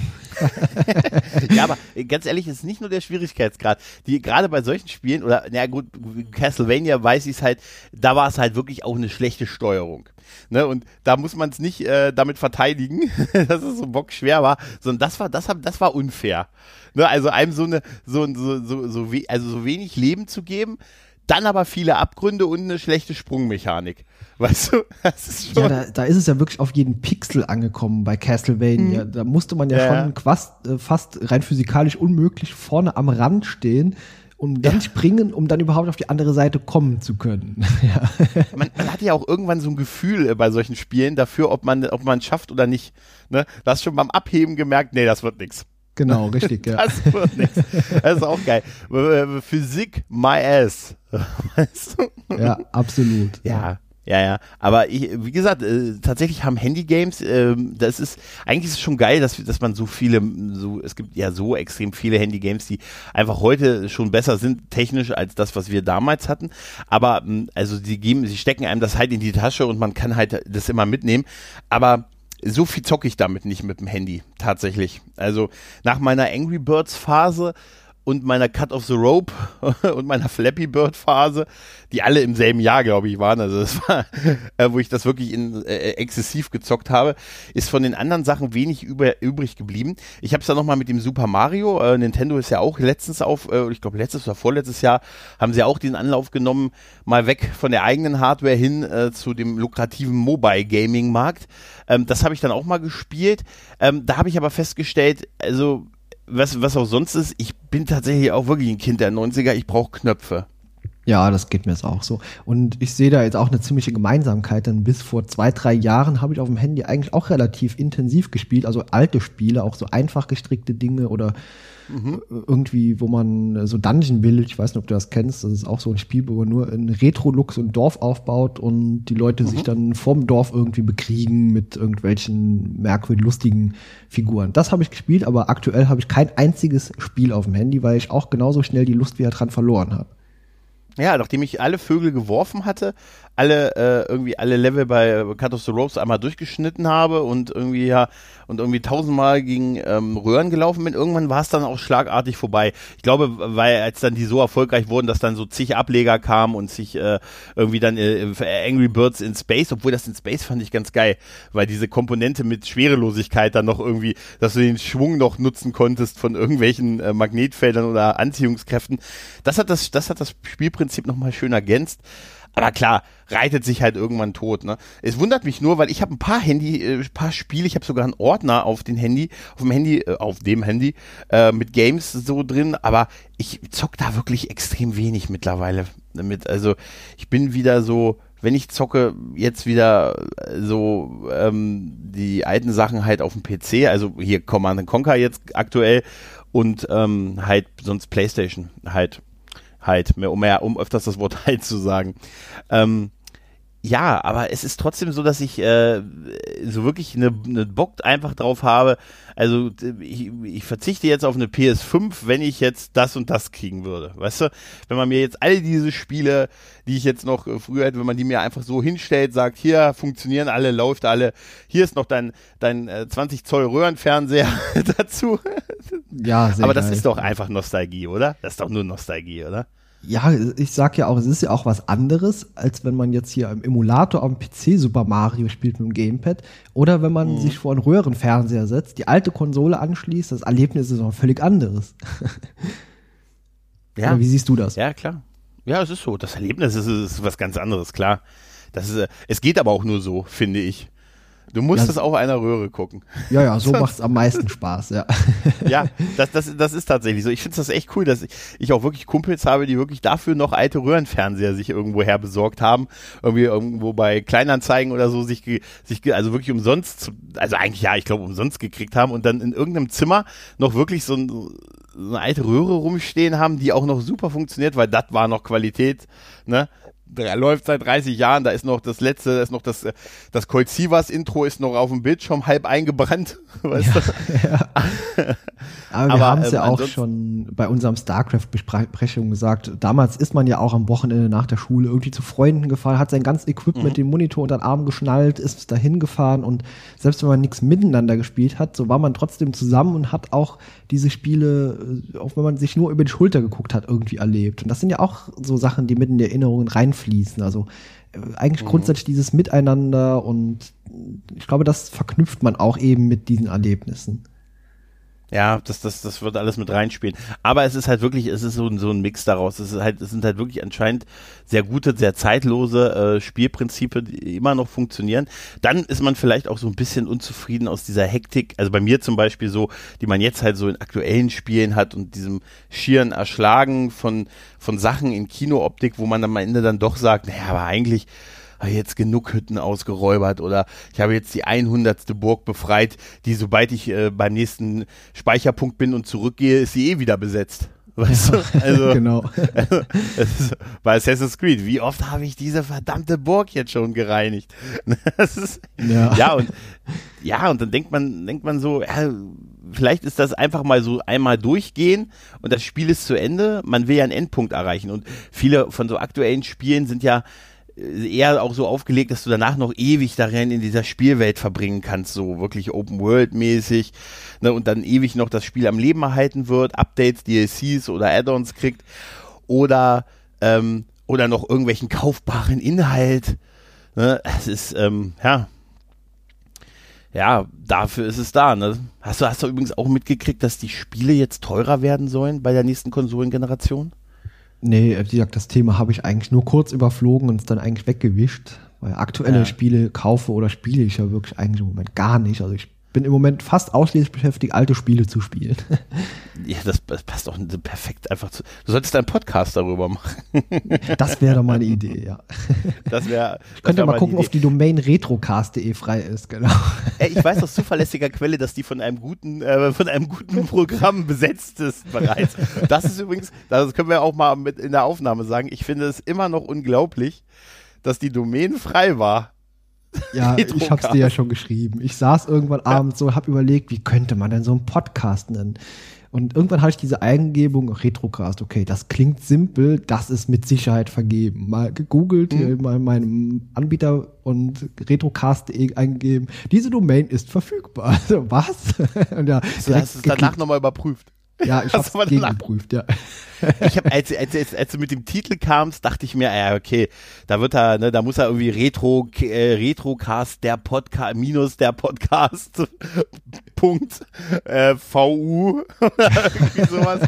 ja, aber ganz ehrlich, es ist nicht nur der Schwierigkeitsgrad. Die gerade bei solchen Spielen oder na gut, Castlevania weiß ich es halt, da war es halt wirklich auch eine schlechte Steuerung. Ne, und da muss man es nicht äh, damit verteidigen, dass es so bockschwer war, sondern das war, das, das war unfair. Ne, also einem so eine, so, so, so, so, we also so wenig Leben zu geben, dann aber viele Abgründe und eine schlechte Sprungmechanik. Weißt du? Das ist schon ja, da, da ist es ja wirklich auf jeden Pixel angekommen bei Castlevania. Mhm. Da musste man ja, ja schon Quast, äh, fast rein physikalisch unmöglich vorne am Rand stehen und dann ja. springen, um dann überhaupt auf die andere Seite kommen zu können. ja. man, man, hat ja auch irgendwann so ein Gefühl äh, bei solchen Spielen dafür, ob man ob man schafft oder nicht. Ne? Du hast schon beim Abheben gemerkt, nee, das wird nix. Genau, richtig, ja. Das wird nichts. Das ist auch geil. Physik, my ass. Weißt du? Ja, absolut. Ja, ja, ja. Aber ich, wie gesagt, äh, tatsächlich haben Handy-Games, äh, das ist, eigentlich ist es schon geil, dass, dass man so viele, so, es gibt ja so extrem viele Handy-Games, die einfach heute schon besser sind, technisch, als das, was wir damals hatten. Aber, also, die geben, sie stecken einem das halt in die Tasche und man kann halt das immer mitnehmen. Aber, so viel zocke ich damit nicht mit dem Handy, tatsächlich. Also nach meiner Angry Birds Phase und meiner Cut of the Rope und meiner Flappy Bird Phase, die alle im selben Jahr, glaube ich, waren. Also das war, äh, wo ich das wirklich in, äh, exzessiv gezockt habe, ist von den anderen Sachen wenig über, übrig geblieben. Ich habe es dann nochmal mit dem Super Mario. Äh, Nintendo ist ja auch letztens auf, äh, ich glaube letztes oder vorletztes Jahr, haben sie auch den Anlauf genommen, mal weg von der eigenen Hardware hin äh, zu dem lukrativen Mobile Gaming Markt. Ähm, das habe ich dann auch mal gespielt. Ähm, da habe ich aber festgestellt, also was, was auch sonst ist, ich bin tatsächlich auch wirklich ein Kind der 90er, ich brauche Knöpfe. Ja, das geht mir jetzt auch so. Und ich sehe da jetzt auch eine ziemliche Gemeinsamkeit, denn bis vor zwei, drei Jahren habe ich auf dem Handy eigentlich auch relativ intensiv gespielt, also alte Spiele, auch so einfach gestrickte Dinge oder Mhm. Irgendwie, wo man so Dungeon Village, ich weiß nicht, ob du das kennst, das ist auch so ein Spiel, wo man nur in so ein Dorf aufbaut und die Leute mhm. sich dann vom Dorf irgendwie bekriegen mit irgendwelchen merkwürdig lustigen Figuren. Das habe ich gespielt, aber aktuell habe ich kein einziges Spiel auf dem Handy, weil ich auch genauso schnell die Lust wieder dran verloren habe. Ja, nachdem ich alle Vögel geworfen hatte, alle äh, irgendwie alle Level bei Cut of the Ropes einmal durchgeschnitten habe und irgendwie ja und irgendwie tausendmal gegen ähm, Röhren gelaufen bin. Irgendwann war es dann auch schlagartig vorbei. Ich glaube, weil als dann die so erfolgreich wurden, dass dann so zig Ableger kamen und sich äh, irgendwie dann äh, Angry Birds in Space, obwohl das in Space fand ich ganz geil, weil diese Komponente mit Schwerelosigkeit dann noch irgendwie, dass du den Schwung noch nutzen konntest von irgendwelchen äh, Magnetfeldern oder Anziehungskräften. Das hat das, das hat das Spielprinzip nochmal schön ergänzt. Aber klar, reitet sich halt irgendwann tot. Ne? Es wundert mich nur, weil ich habe ein paar Handy, äh, paar Spiele, ich habe sogar einen Ordner auf dem Handy, auf dem Handy, äh, auf dem Handy äh, mit Games so drin, aber ich zock da wirklich extrem wenig mittlerweile damit. Also ich bin wieder so, wenn ich zocke, jetzt wieder äh, so ähm, die alten Sachen halt auf dem PC, also hier Command Conquer jetzt aktuell und ähm, halt sonst PlayStation halt halt, um, mehr, um öfters das Wort halt zu sagen. Ähm, ja, aber es ist trotzdem so, dass ich äh, so wirklich eine, eine Bock einfach drauf habe. Also ich, ich verzichte jetzt auf eine PS5, wenn ich jetzt das und das kriegen würde. Weißt du, wenn man mir jetzt alle diese Spiele, die ich jetzt noch äh, früher hätte, wenn man die mir einfach so hinstellt, sagt, hier funktionieren alle, läuft alle, hier ist noch dein, dein äh, 20 Zoll Röhrenfernseher dazu. Ja, sehr Aber das geil. ist doch einfach Nostalgie, oder? Das ist doch nur Nostalgie, oder? ja, ich sag ja auch, es ist ja auch was anderes, als wenn man jetzt hier im Emulator am PC Super Mario spielt mit dem Gamepad oder wenn man mhm. sich vor einen Röhrenfernseher setzt, die alte Konsole anschließt, das Erlebnis ist auch völlig anderes. ja. Oder wie siehst du das? Ja, klar. Ja, es ist so. Das Erlebnis ist, ist was ganz anderes, klar. Das ist, es geht aber auch nur so, finde ich. Du musst es auf einer Röhre gucken. Ja, ja, so macht es am meisten Spaß, ja. ja, das, das, das ist tatsächlich so. Ich finde das echt cool, dass ich, ich auch wirklich Kumpels habe, die wirklich dafür noch alte Röhrenfernseher sich irgendwo her besorgt haben. Irgendwie irgendwo bei Kleinanzeigen oder so sich, sich also wirklich umsonst, also eigentlich ja, ich glaube umsonst gekriegt haben und dann in irgendeinem Zimmer noch wirklich so, ein, so eine alte Röhre rumstehen haben, die auch noch super funktioniert, weil das war noch Qualität, ne? Läuft seit 30 Jahren, da ist noch das letzte, da ist noch das, das Colt Intro ist noch auf dem Bildschirm halb eingebrannt, weißt ja, du? Ja. Aber wir haben es ähm, ja auch schon bei unserem StarCraft-Besprechung gesagt, damals ist man ja auch am Wochenende nach der Schule irgendwie zu Freunden gefahren, hat sein ganzes Equipment, mhm. den Monitor unter den Arm geschnallt, ist dahin gefahren und selbst wenn man nichts miteinander gespielt hat, so war man trotzdem zusammen und hat auch diese Spiele, äh, auch wenn man sich nur über die Schulter geguckt hat, irgendwie erlebt. Und das sind ja auch so Sachen, die mit in die Erinnerungen reinfallen fließen. Also äh, eigentlich mhm. grundsätzlich dieses Miteinander und ich glaube, das verknüpft man auch eben mit diesen Erlebnissen. Ja, das, das, das wird alles mit reinspielen. Aber es ist halt wirklich, es ist so, so ein Mix daraus. Es, ist halt, es sind halt wirklich anscheinend sehr gute, sehr zeitlose äh, Spielprinzipe, die immer noch funktionieren. Dann ist man vielleicht auch so ein bisschen unzufrieden aus dieser Hektik. Also bei mir zum Beispiel so, die man jetzt halt so in aktuellen Spielen hat und diesem schieren Erschlagen von, von Sachen in Kinooptik, wo man am Ende dann doch sagt, naja, aber eigentlich jetzt genug Hütten ausgeräubert oder ich habe jetzt die 100. Burg befreit, die sobald ich äh, beim nächsten Speicherpunkt bin und zurückgehe, ist sie eh wieder besetzt. Weißt ja, du? Also, genau. Also, bei Assassin's Creed, wie oft habe ich diese verdammte Burg jetzt schon gereinigt? Ist, ja. ja, und ja, und dann denkt man, denkt man so, ja, vielleicht ist das einfach mal so einmal durchgehen und das Spiel ist zu Ende. Man will ja einen Endpunkt erreichen. Und viele von so aktuellen Spielen sind ja eher auch so aufgelegt, dass du danach noch ewig darin in dieser Spielwelt verbringen kannst, so wirklich Open World mäßig, ne, und dann ewig noch das Spiel am Leben erhalten wird, Updates, DLCs oder Add-ons kriegt oder ähm, oder noch irgendwelchen kaufbaren Inhalt. Ne, es ist ähm, ja ja, dafür ist es da. Ne? Hast du hast du übrigens auch mitgekriegt, dass die Spiele jetzt teurer werden sollen bei der nächsten Konsolengeneration? Nee, wie gesagt, das Thema habe ich eigentlich nur kurz überflogen und es dann eigentlich weggewischt. Weil aktuelle ja. Spiele kaufe oder spiele ich ja wirklich eigentlich im Moment gar nicht. Also ich bin im Moment fast ausschließlich beschäftigt, alte Spiele zu spielen. Ja, das, das passt doch perfekt einfach zu. Du solltest einen Podcast darüber machen. Das wäre doch mal eine Idee, ja. Das wäre. Ich könnte mal gucken, ob die Domain retrocast.de frei ist, genau. Ich weiß aus zuverlässiger Quelle, dass die von einem guten, äh, von einem guten Programm besetzt ist bereits. Das ist übrigens, das können wir auch mal mit in der Aufnahme sagen. Ich finde es immer noch unglaublich, dass die Domain frei war. Ja, ich hab's dir ja schon geschrieben. Ich saß irgendwann abends so, hab überlegt, wie könnte man denn so einen Podcast nennen? Und irgendwann hatte ich diese Eingebung, Retrocast, okay, das klingt simpel, das ist mit Sicherheit vergeben. Mal gegoogelt, mhm. mal meinem Anbieter und retrocast.de eingegeben. Diese Domain ist verfügbar. Also, was? und ja, du hast es danach nochmal überprüft. Ja, ich habe gegengeprüft, ja. Ich habe, als, als, als, als du mit dem Titel kamst, dachte ich mir, ja, okay, da wird er, ne, da muss er irgendwie Retro, äh, Retrocast der Podcast, minus der Podcast, Punkt, äh, VU, irgendwie sowas.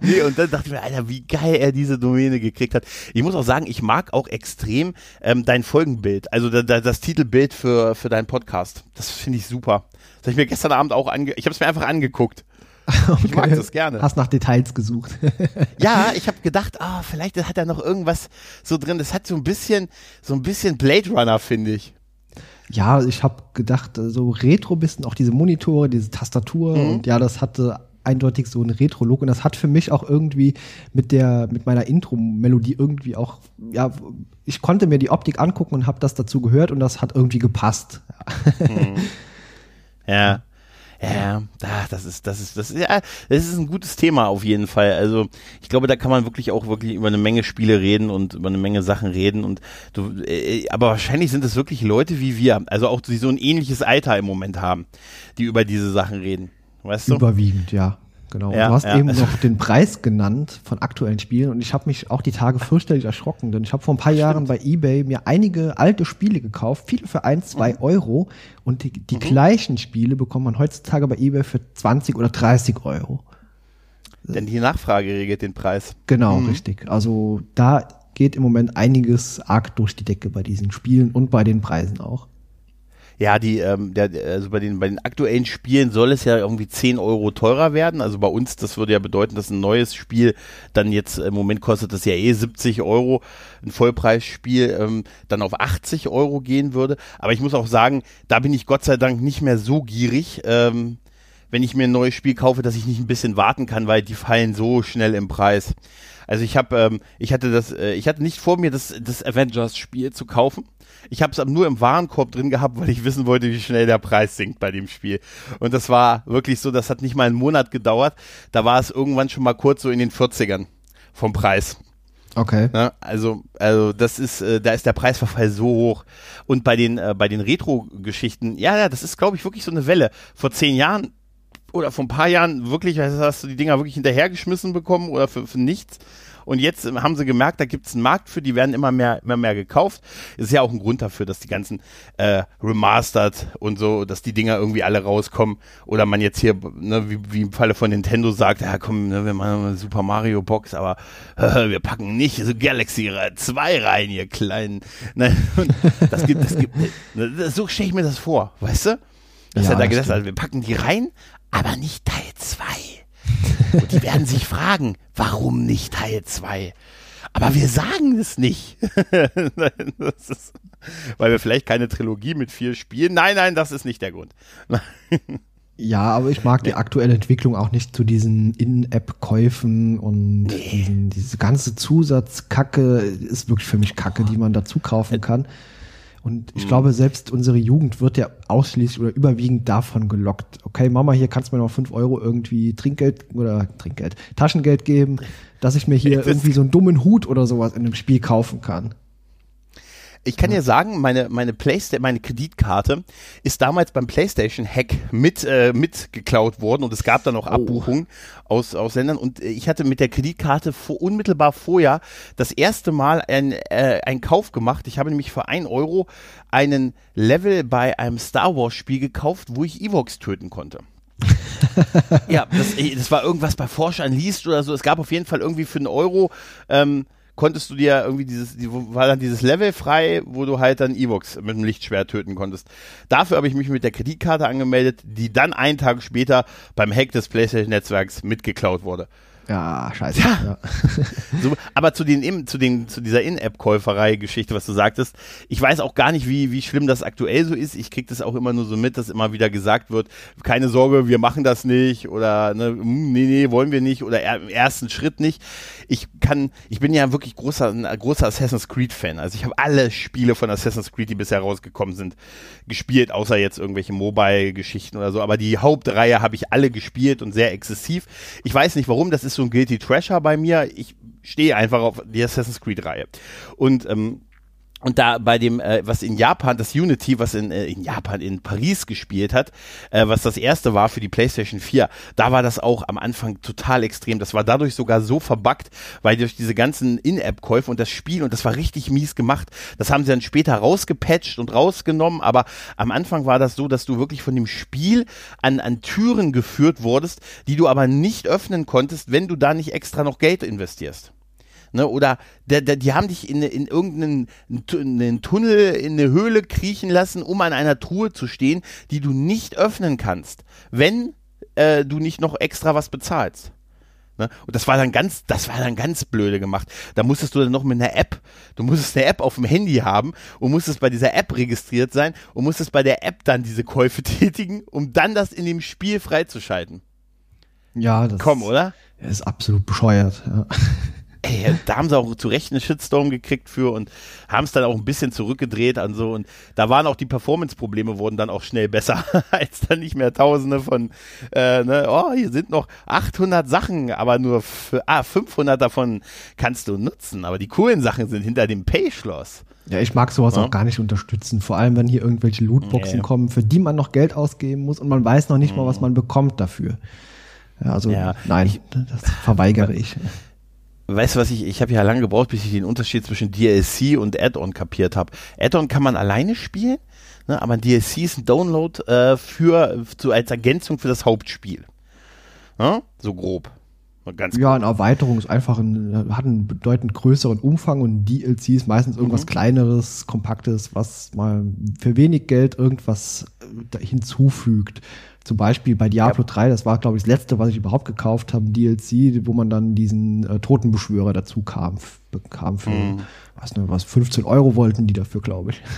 Nee, und dann dachte ich mir, Alter, wie geil er diese Domäne gekriegt hat. Ich muss auch sagen, ich mag auch extrem ähm, dein Folgenbild, also da, da, das Titelbild für, für deinen Podcast. Das finde ich super. Das habe ich mir gestern Abend auch ange, ich habe es mir einfach angeguckt. Okay. Ich mag das gerne. Hast nach Details gesucht. ja, ich habe gedacht, ah, oh, vielleicht hat er noch irgendwas so drin. Das hat so ein bisschen, so ein bisschen Blade Runner, finde ich. Ja, ich habe gedacht, so retro bisschen auch diese Monitore, diese Tastatur mhm. und ja, das hatte eindeutig so einen Retro-Look und das hat für mich auch irgendwie mit der mit meiner Intro-Melodie irgendwie auch ja ich konnte mir die Optik angucken und habe das dazu gehört und das hat irgendwie gepasst. Mhm. Ja, ja, das ist, das ist, das ist, ja, das ist ein gutes Thema auf jeden Fall. Also ich glaube, da kann man wirklich auch wirklich über eine Menge Spiele reden und über eine Menge Sachen reden und du, äh, aber wahrscheinlich sind es wirklich Leute wie wir, also auch die so ein ähnliches Alter im Moment haben, die über diese Sachen reden. Weißt du? Überwiegend, ja. Genau. Ja, du hast ja. eben noch den Preis genannt von aktuellen Spielen und ich habe mich auch die Tage fürchterlich erschrocken, denn ich habe vor ein paar Stimmt. Jahren bei eBay mir einige alte Spiele gekauft, viele für ein, zwei mhm. Euro und die, die mhm. gleichen Spiele bekommt man heutzutage bei eBay für 20 oder 30 Euro. Denn die Nachfrage regelt den Preis. Genau, mhm. richtig. Also da geht im Moment einiges arg durch die Decke bei diesen Spielen und bei den Preisen auch. Ja, die, ähm, der, also bei den, bei den aktuellen Spielen soll es ja irgendwie 10 Euro teurer werden. Also bei uns, das würde ja bedeuten, dass ein neues Spiel dann jetzt, im Moment kostet das ja eh 70 Euro, ein Vollpreisspiel ähm, dann auf 80 Euro gehen würde. Aber ich muss auch sagen, da bin ich Gott sei Dank nicht mehr so gierig. Ähm, wenn ich mir ein neues Spiel kaufe, dass ich nicht ein bisschen warten kann, weil die fallen so schnell im Preis. Also ich habe, ähm, ich hatte das, äh, ich hatte nicht vor mir, das, das Avengers-Spiel zu kaufen. Ich habe es nur im Warenkorb drin gehabt, weil ich wissen wollte, wie schnell der Preis sinkt bei dem Spiel. Und das war wirklich so, das hat nicht mal einen Monat gedauert. Da war es irgendwann schon mal kurz so in den 40ern vom Preis. Okay. Ne? Also, also das ist, äh, da ist der Preisverfall so hoch. Und bei den, äh, bei den Retro-Geschichten, ja, ja, das ist, glaube ich, wirklich so eine Welle. Vor zehn Jahren oder vor ein paar Jahren wirklich, hast du die Dinger wirklich hinterhergeschmissen bekommen oder für, für nichts. Und jetzt haben sie gemerkt, da gibt es einen Markt für, die werden immer mehr, immer mehr gekauft. Ist ja auch ein Grund dafür, dass die ganzen äh, Remastered und so, dass die Dinger irgendwie alle rauskommen. Oder man jetzt hier, ne, wie, wie im Falle von Nintendo sagt, ja komm, ne, wir machen eine Super Mario Box, aber äh, wir packen nicht so Galaxy 2 rein, ihr kleinen. Ne, das gibt, das gibt, ne, so stelle ich mir das vor, weißt du? Dass ja, er da gesagt hat, wir packen die rein, aber nicht Teil 2. Und die werden sich fragen, warum nicht Teil 2? Aber wir sagen es nicht. ist, weil wir vielleicht keine Trilogie mit vier spielen. Nein, nein, das ist nicht der Grund. Ja, aber ich mag die aktuelle Entwicklung auch nicht zu diesen In-App-Käufen und nee. diesen, diese ganze Zusatzkacke ist wirklich für mich Kacke, die man dazu kaufen kann. Und ich mhm. glaube, selbst unsere Jugend wird ja ausschließlich oder überwiegend davon gelockt. Okay, Mama, hier kannst du mir noch fünf Euro irgendwie Trinkgeld oder Trinkgeld, Taschengeld geben, dass ich mir hier irgendwie so einen dummen Hut oder sowas in einem Spiel kaufen kann. Ich kann ja sagen, meine, meine Playstation, meine Kreditkarte ist damals beim PlayStation-Hack mit, äh, mitgeklaut worden und es gab dann auch oh. Abbuchungen aus, aus Ländern und ich hatte mit der Kreditkarte vor, unmittelbar vorher das erste Mal ein, äh, einen Kauf gemacht. Ich habe nämlich für ein Euro einen Level bei einem Star Wars Spiel gekauft, wo ich Evox töten konnte. ja, das, das, war irgendwas bei Forschern liest oder so. Es gab auf jeden Fall irgendwie für einen Euro ähm, konntest du dir irgendwie dieses, die, war dann dieses Level frei, wo du halt dann Evox mit dem Lichtschwert töten konntest. Dafür habe ich mich mit der Kreditkarte angemeldet, die dann einen Tag später beim Hack des PlayStation-Netzwerks mitgeklaut wurde. Ja, scheiße. Ja. so, aber zu den, zu den, zu dieser In-App-Käuferei-Geschichte, was du sagtest, ich weiß auch gar nicht, wie, wie schlimm das aktuell so ist. Ich krieg das auch immer nur so mit, dass immer wieder gesagt wird, keine Sorge, wir machen das nicht oder ne, hm, nee, nee, wollen wir nicht oder im ersten Schritt nicht. Ich kann, ich bin ja wirklich großer, ein großer Assassin's Creed-Fan. Also ich habe alle Spiele von Assassin's Creed, die bisher rausgekommen sind, gespielt, außer jetzt irgendwelche Mobile-Geschichten oder so. Aber die Hauptreihe habe ich alle gespielt und sehr exzessiv. Ich weiß nicht warum, das ist so ein Guilty Treasure bei mir. Ich stehe einfach auf die Assassin's Creed-Reihe. Und ähm, und da bei dem, äh, was in Japan, das Unity, was in, äh, in Japan, in Paris gespielt hat, äh, was das erste war für die PlayStation 4, da war das auch am Anfang total extrem. Das war dadurch sogar so verbuggt, weil durch diese ganzen In-App-Käufe und das Spiel, und das war richtig mies gemacht, das haben sie dann später rausgepatcht und rausgenommen, aber am Anfang war das so, dass du wirklich von dem Spiel an, an Türen geführt wurdest, die du aber nicht öffnen konntest, wenn du da nicht extra noch Geld investierst. Ne? Oder der, der, die haben dich in, in irgendeinen in Tunnel, in eine Höhle kriechen lassen, um an einer Truhe zu stehen, die du nicht öffnen kannst, wenn äh, du nicht noch extra was bezahlst. Ne? Und das war dann ganz, das war dann ganz blöde gemacht. Da musstest du dann noch mit einer App, du musstest eine App auf dem Handy haben und musstest bei dieser App registriert sein und musstest bei der App dann diese Käufe tätigen, um dann das in dem Spiel freizuschalten. Ja, das Komm, oder? ist absolut bescheuert. Ja. Ey, da haben sie auch zu Recht einen Shitstorm gekriegt für und haben es dann auch ein bisschen zurückgedreht an so und da waren auch die Performance-Probleme wurden dann auch schnell besser, als dann nicht mehr Tausende von, äh, ne, oh, hier sind noch 800 Sachen, aber nur ah, 500 davon kannst du nutzen, aber die coolen Sachen sind hinter dem Pay-Schloss. Ja, ich mag sowas ja. auch gar nicht unterstützen, vor allem wenn hier irgendwelche Lootboxen ja. kommen, für die man noch Geld ausgeben muss und man weiß noch nicht mhm. mal, was mhm. man bekommt dafür. Ja, also nein, ich, das verweigere ich weißt du was ich, ich habe ja lange gebraucht, bis ich den Unterschied zwischen DLC und Add-on kapiert habe. Add-on kann man alleine spielen, ne, aber ein DLC ist ein Download äh, für, zu, als Ergänzung für das Hauptspiel. Ja, so grob. Ganz ja, eine Erweiterung ist einfach ein, hat einen bedeutend größeren Umfang und DLC ist meistens irgendwas mhm. kleineres, kompaktes, was mal für wenig Geld irgendwas äh, hinzufügt. Zum Beispiel bei Diablo ja. 3, das war, glaube ich, das letzte, was ich überhaupt gekauft habe, DLC, wo man dann diesen äh, Totenbeschwörer dazu kam, bekam für, mhm. was, ne, was, 15 Euro wollten die dafür, glaube ich.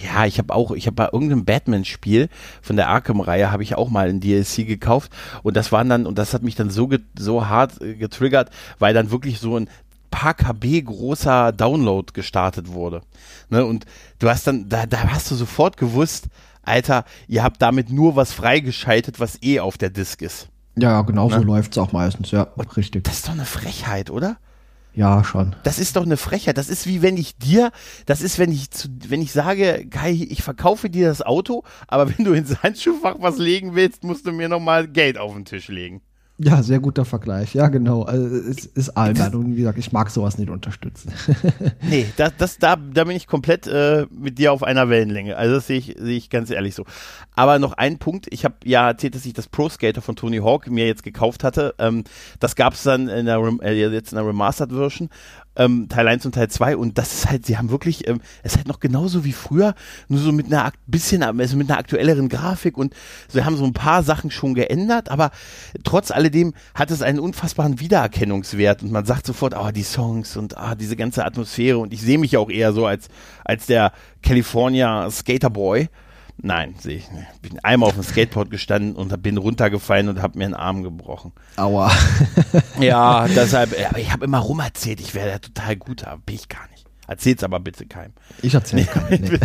Ja, ich habe auch, ich habe bei irgendeinem Batman-Spiel von der Arkham-Reihe habe ich auch mal ein DLC gekauft und das waren dann, und das hat mich dann so, so hart äh, getriggert, weil dann wirklich so ein paar KB großer Download gestartet wurde. Ne? Und du hast dann, da, da hast du sofort gewusst, Alter, ihr habt damit nur was freigeschaltet, was eh auf der Disk ist. Ja, genau so ne? läuft es auch meistens, ja, Und richtig. Das ist doch eine Frechheit, oder? Ja, schon. Das ist doch eine Frechheit. Das ist wie wenn ich dir, das ist, wenn ich zu, wenn ich sage, Kai, ich verkaufe dir das Auto, aber wenn du ins Handschuhfach was legen willst, musst du mir nochmal Geld auf den Tisch legen. Ja, sehr guter Vergleich. Ja, genau. Also, es ist albern. Und wie gesagt, ich mag sowas nicht unterstützen. nee, das, das, da, da bin ich komplett äh, mit dir auf einer Wellenlänge. Also das sehe ich, sehe ich ganz ehrlich so. Aber noch ein Punkt. Ich habe ja erzählt, dass ich das Pro Skater von Tony Hawk mir jetzt gekauft hatte. Ähm, das gab es dann in der, äh, jetzt in der Remastered Version. Ähm, Teil 1 und Teil 2 und das ist halt, sie haben wirklich, ähm, es ist halt noch genauso wie früher, nur so mit einer bisschen, also mit einer aktuelleren Grafik. Und sie haben so ein paar Sachen schon geändert, aber trotz alledem hat es einen unfassbaren Wiedererkennungswert. Und man sagt sofort, oh, die Songs und ah, diese ganze Atmosphäre. Und ich sehe mich auch eher so als, als der California Skater Boy. Nein, sehe ich nicht. Bin einmal auf dem Skateboard gestanden und bin runtergefallen und habe mir einen Arm gebrochen. Aua. ja, deshalb, aber ich habe immer rum erzählt, ich wäre da total gut, aber bin ich gar nicht. Erzähl's aber bitte keinem. Ich erzähle keinem.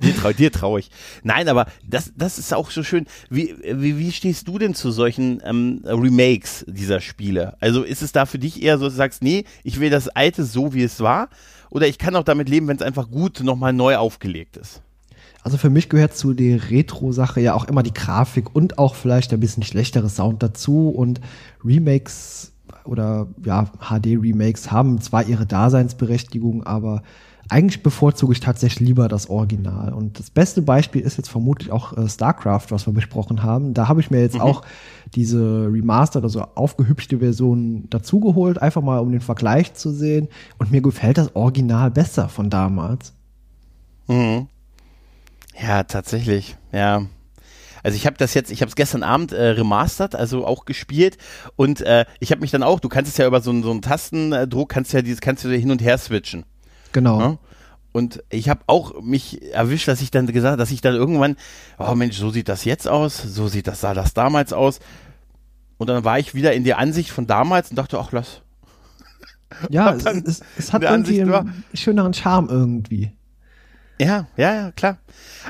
Nee. dir traue ich. Nein, aber das, das ist auch so schön. Wie, wie, wie stehst du denn zu solchen ähm, Remakes dieser Spiele? Also ist es da für dich eher so, dass du sagst, nee, ich will das alte so, wie es war? Oder ich kann auch damit leben, wenn es einfach gut nochmal neu aufgelegt ist? Also für mich gehört zu der Retro-Sache ja auch immer die Grafik und auch vielleicht ein bisschen schlechterer Sound dazu. Und Remakes oder ja, HD-Remakes haben zwar ihre Daseinsberechtigung, aber eigentlich bevorzuge ich tatsächlich lieber das Original. Und das beste Beispiel ist jetzt vermutlich auch äh, StarCraft, was wir besprochen haben. Da habe ich mir jetzt mhm. auch diese Remastered, also aufgehübschte Version dazugeholt, einfach mal um den Vergleich zu sehen. Und mir gefällt das Original besser von damals. Mhm. Ja, tatsächlich. Ja. Also ich habe das jetzt, ich habe es gestern Abend äh, remastert, also auch gespielt und äh, ich habe mich dann auch, du kannst es ja über so, so einen Tastendruck, kannst ja dieses, kannst du hin und her switchen. Genau. Ja? Und ich habe auch mich erwischt, dass ich dann gesagt, dass ich dann irgendwann, oh Mensch, so sieht das jetzt aus, so sieht das, sah das damals aus. Und dann war ich wieder in der Ansicht von damals und dachte, ach lass. Ja, es, es, es, hat irgendwie einen schöneren Charme irgendwie. Ja, ja, ja, klar.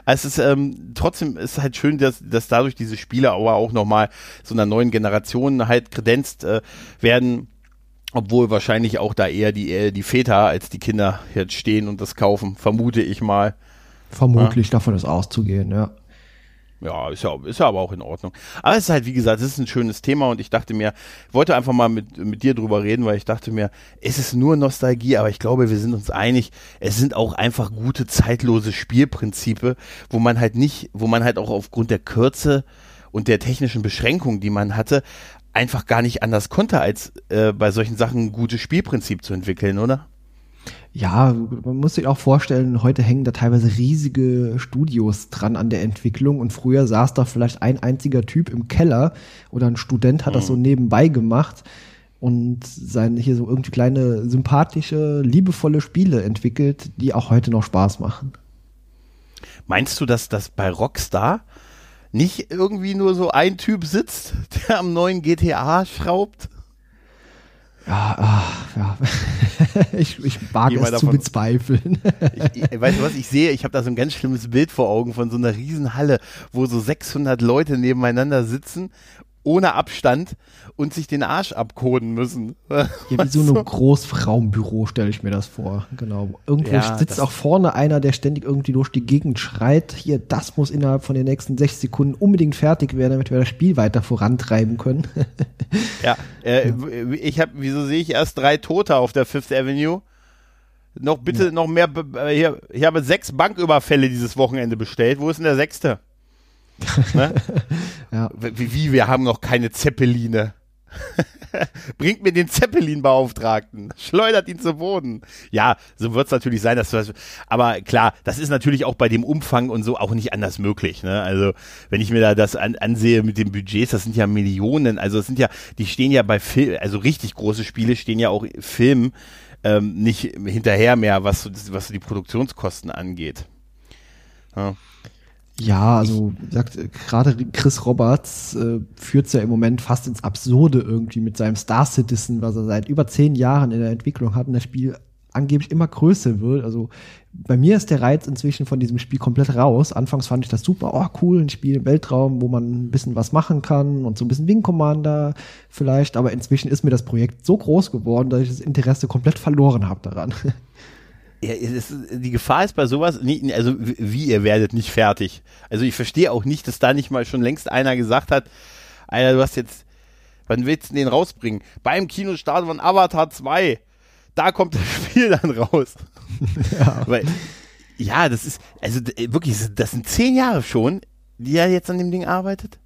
Also es ist ähm, trotzdem ist halt schön, dass, dass dadurch diese Spiele aber auch nochmal so einer neuen Generation halt kredenzt äh, werden, obwohl wahrscheinlich auch da eher die, äh, die Väter als die Kinder jetzt stehen und das kaufen, vermute ich mal. Vermutlich ja. davon ist auszugehen, ja. Ja, ist ja, ist ja aber auch in Ordnung. Aber es ist halt, wie gesagt, es ist ein schönes Thema und ich dachte mir, ich wollte einfach mal mit, mit dir drüber reden, weil ich dachte mir, es ist nur Nostalgie, aber ich glaube, wir sind uns einig, es sind auch einfach gute, zeitlose Spielprinzipe, wo man halt nicht, wo man halt auch aufgrund der Kürze und der technischen Beschränkung, die man hatte, einfach gar nicht anders konnte, als äh, bei solchen Sachen ein gutes Spielprinzip zu entwickeln, oder? Ja, man muss sich auch vorstellen, heute hängen da teilweise riesige Studios dran an der Entwicklung und früher saß da vielleicht ein einziger Typ im Keller oder ein Student hat mhm. das so mhm. nebenbei gemacht und sein hier so irgendwie kleine sympathische, liebevolle Spiele entwickelt, die auch heute noch Spaß machen. Meinst du, dass das bei Rockstar nicht irgendwie nur so ein Typ sitzt, der am neuen GTA schraubt? Ja, ach, ja. ich, ich mag es davon, zu bezweifeln. ich, ich, weißt du was, ich sehe, ich habe da so ein ganz schlimmes Bild vor Augen von so einer Riesenhalle, wo so 600 Leute nebeneinander sitzen ohne Abstand und sich den Arsch abkoden müssen. Ja, wie so ein Großfrauenbüro stelle ich mir das vor. Genau. Irgendwo ja, sitzt auch vorne einer, der ständig irgendwie durch die Gegend schreit, hier, das muss innerhalb von den nächsten sechs Sekunden unbedingt fertig werden, damit wir das Spiel weiter vorantreiben können. ja, äh, ich habe, wieso sehe ich erst drei Tote auf der Fifth Avenue? Noch bitte noch mehr, hier, ich habe sechs Banküberfälle dieses Wochenende bestellt. Wo ist denn der sechste? Ne? Ja. wie, wie, wir haben noch keine Zeppeline. Bringt mir den Zeppelin-Beauftragten, schleudert ihn zu Boden. Ja, so wird es natürlich sein, dass du aber klar, das ist natürlich auch bei dem Umfang und so auch nicht anders möglich. Ne? Also, wenn ich mir da das an, ansehe mit den Budgets, das sind ja Millionen, also es sind ja, die stehen ja bei Film, also richtig große Spiele stehen ja auch Filmen ähm, nicht hinterher mehr, was was die Produktionskosten angeht. Ja. Ja, also sagt gerade Chris Roberts äh, führt ja im Moment fast ins Absurde irgendwie mit seinem Star Citizen, was er seit über zehn Jahren in der Entwicklung hat und das Spiel angeblich immer größer wird. Also bei mir ist der Reiz inzwischen von diesem Spiel komplett raus. Anfangs fand ich das super, oh cool, ein Spiel im Weltraum, wo man ein bisschen was machen kann und so ein bisschen Wing Commander vielleicht, aber inzwischen ist mir das Projekt so groß geworden, dass ich das Interesse komplett verloren habe daran. Ja, ist, die Gefahr ist bei sowas, nie, also wie ihr werdet nicht fertig. Also ich verstehe auch nicht, dass da nicht mal schon längst einer gesagt hat, Alter, du hast jetzt, wann willst du den rausbringen? Beim Kinostart von Avatar 2, da kommt das Spiel dann raus. Ja. Weil, ja, das ist, also wirklich, das sind zehn Jahre schon, die er jetzt an dem Ding arbeitet.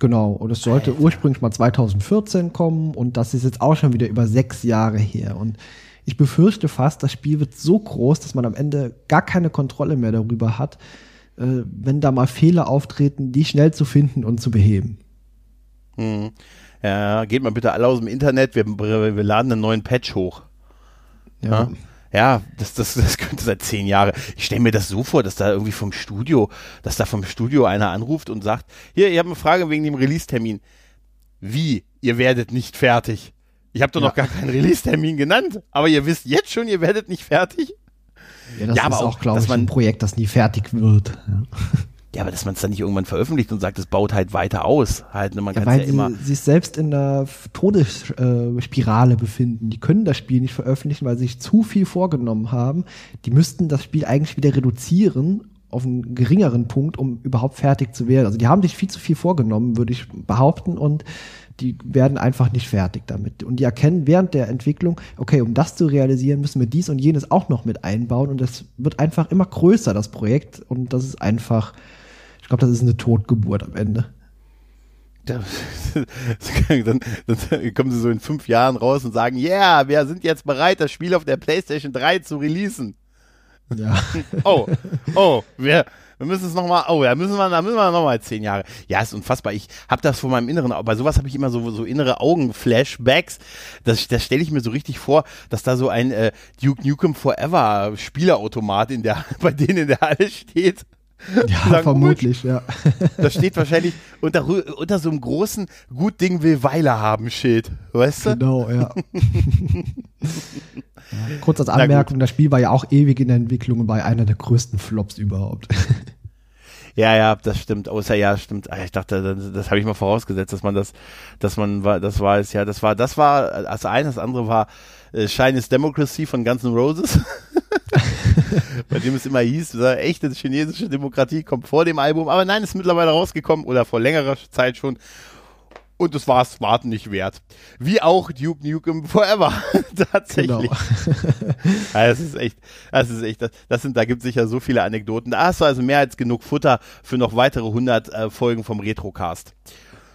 Genau, und es sollte Alter. ursprünglich mal 2014 kommen und das ist jetzt auch schon wieder über sechs Jahre her. Und Ich befürchte fast, das Spiel wird so groß, dass man am Ende gar keine Kontrolle mehr darüber hat, äh, wenn da mal Fehler auftreten, die schnell zu finden und zu beheben. Hm. Ja, geht mal bitte alle aus dem Internet, wir, wir laden einen neuen Patch hoch. Ja. ja? Ja, das, das, das könnte seit zehn Jahren. Ich stelle mir das so vor, dass da irgendwie vom Studio, dass da vom Studio einer anruft und sagt, hier, ihr habt eine Frage wegen dem Release-Termin. Wie? Ihr werdet nicht fertig. Ich habe doch ja. noch gar keinen Release-Termin genannt, aber ihr wisst jetzt schon, ihr werdet nicht fertig. Ja, das ja, ist auch, glaube ich, ein Projekt, das nie fertig wird. Ja. Ja, aber dass man es dann nicht irgendwann veröffentlicht und sagt, es baut halt weiter aus. Halt, ne, man ja, weil ja immer sie sich selbst in der Todesspirale befinden. Die können das Spiel nicht veröffentlichen, weil sie sich zu viel vorgenommen haben. Die müssten das Spiel eigentlich wieder reduzieren auf einen geringeren Punkt, um überhaupt fertig zu werden. Also die haben sich viel zu viel vorgenommen, würde ich behaupten, und die werden einfach nicht fertig damit. Und die erkennen während der Entwicklung, okay, um das zu realisieren, müssen wir dies und jenes auch noch mit einbauen. Und das wird einfach immer größer, das Projekt. Und das ist einfach ich glaube, das ist eine Totgeburt am Ende. dann, dann, kommen sie so in fünf Jahren raus und sagen, ja, yeah, wir sind jetzt bereit, das Spiel auf der PlayStation 3 zu releasen. Ja. oh, oh, wir, wir müssen es nochmal, oh, da müssen wir, da müssen wir nochmal zehn Jahre. Ja, ist unfassbar. Ich habe das vor meinem Inneren, bei sowas habe ich immer so, so innere Augen-Flashbacks. Das, das stelle ich mir so richtig vor, dass da so ein äh, Duke Nukem Forever Spielautomat in der, bei denen in der Halle steht. Ja, sagen, vermutlich, ja. Das steht wahrscheinlich unter, unter so einem großen Gut Ding will Weile haben Schild, weißt du? Genau, ja. ja kurz als Anmerkung, das Spiel war ja auch ewig in der Entwicklung und war einer der größten Flops überhaupt. Ja, ja, das stimmt. Außer ja, stimmt. Ah, ich dachte, das, das habe ich mal vorausgesetzt, dass man das, dass man war, das war es ja, das war, das war das eine, das andere war äh, Shine is Democracy von Guns N' Roses. bei dem es immer hieß, echte chinesische Demokratie kommt vor dem Album, aber nein, ist mittlerweile rausgekommen oder vor längerer Zeit schon. Und es war es Warten nicht wert. Wie auch Duke Nukem Forever. Tatsächlich. Genau. das ist echt, das ist echt, das, sind, da gibt es sicher so viele Anekdoten. Da hast du also mehr als genug Futter für noch weitere 100 äh, Folgen vom Retrocast.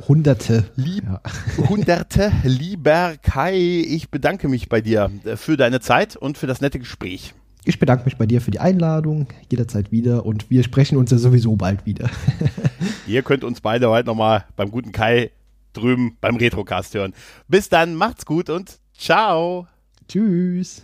Hunderte. Lieb, ja. Hunderte. Lieber Kai, ich bedanke mich bei dir äh, für deine Zeit und für das nette Gespräch. Ich bedanke mich bei dir für die Einladung, jederzeit wieder und wir sprechen uns ja sowieso bald wieder. Ihr könnt uns beide heute nochmal beim guten Kai drüben beim Retrocast hören. Bis dann, macht's gut und ciao. Tschüss.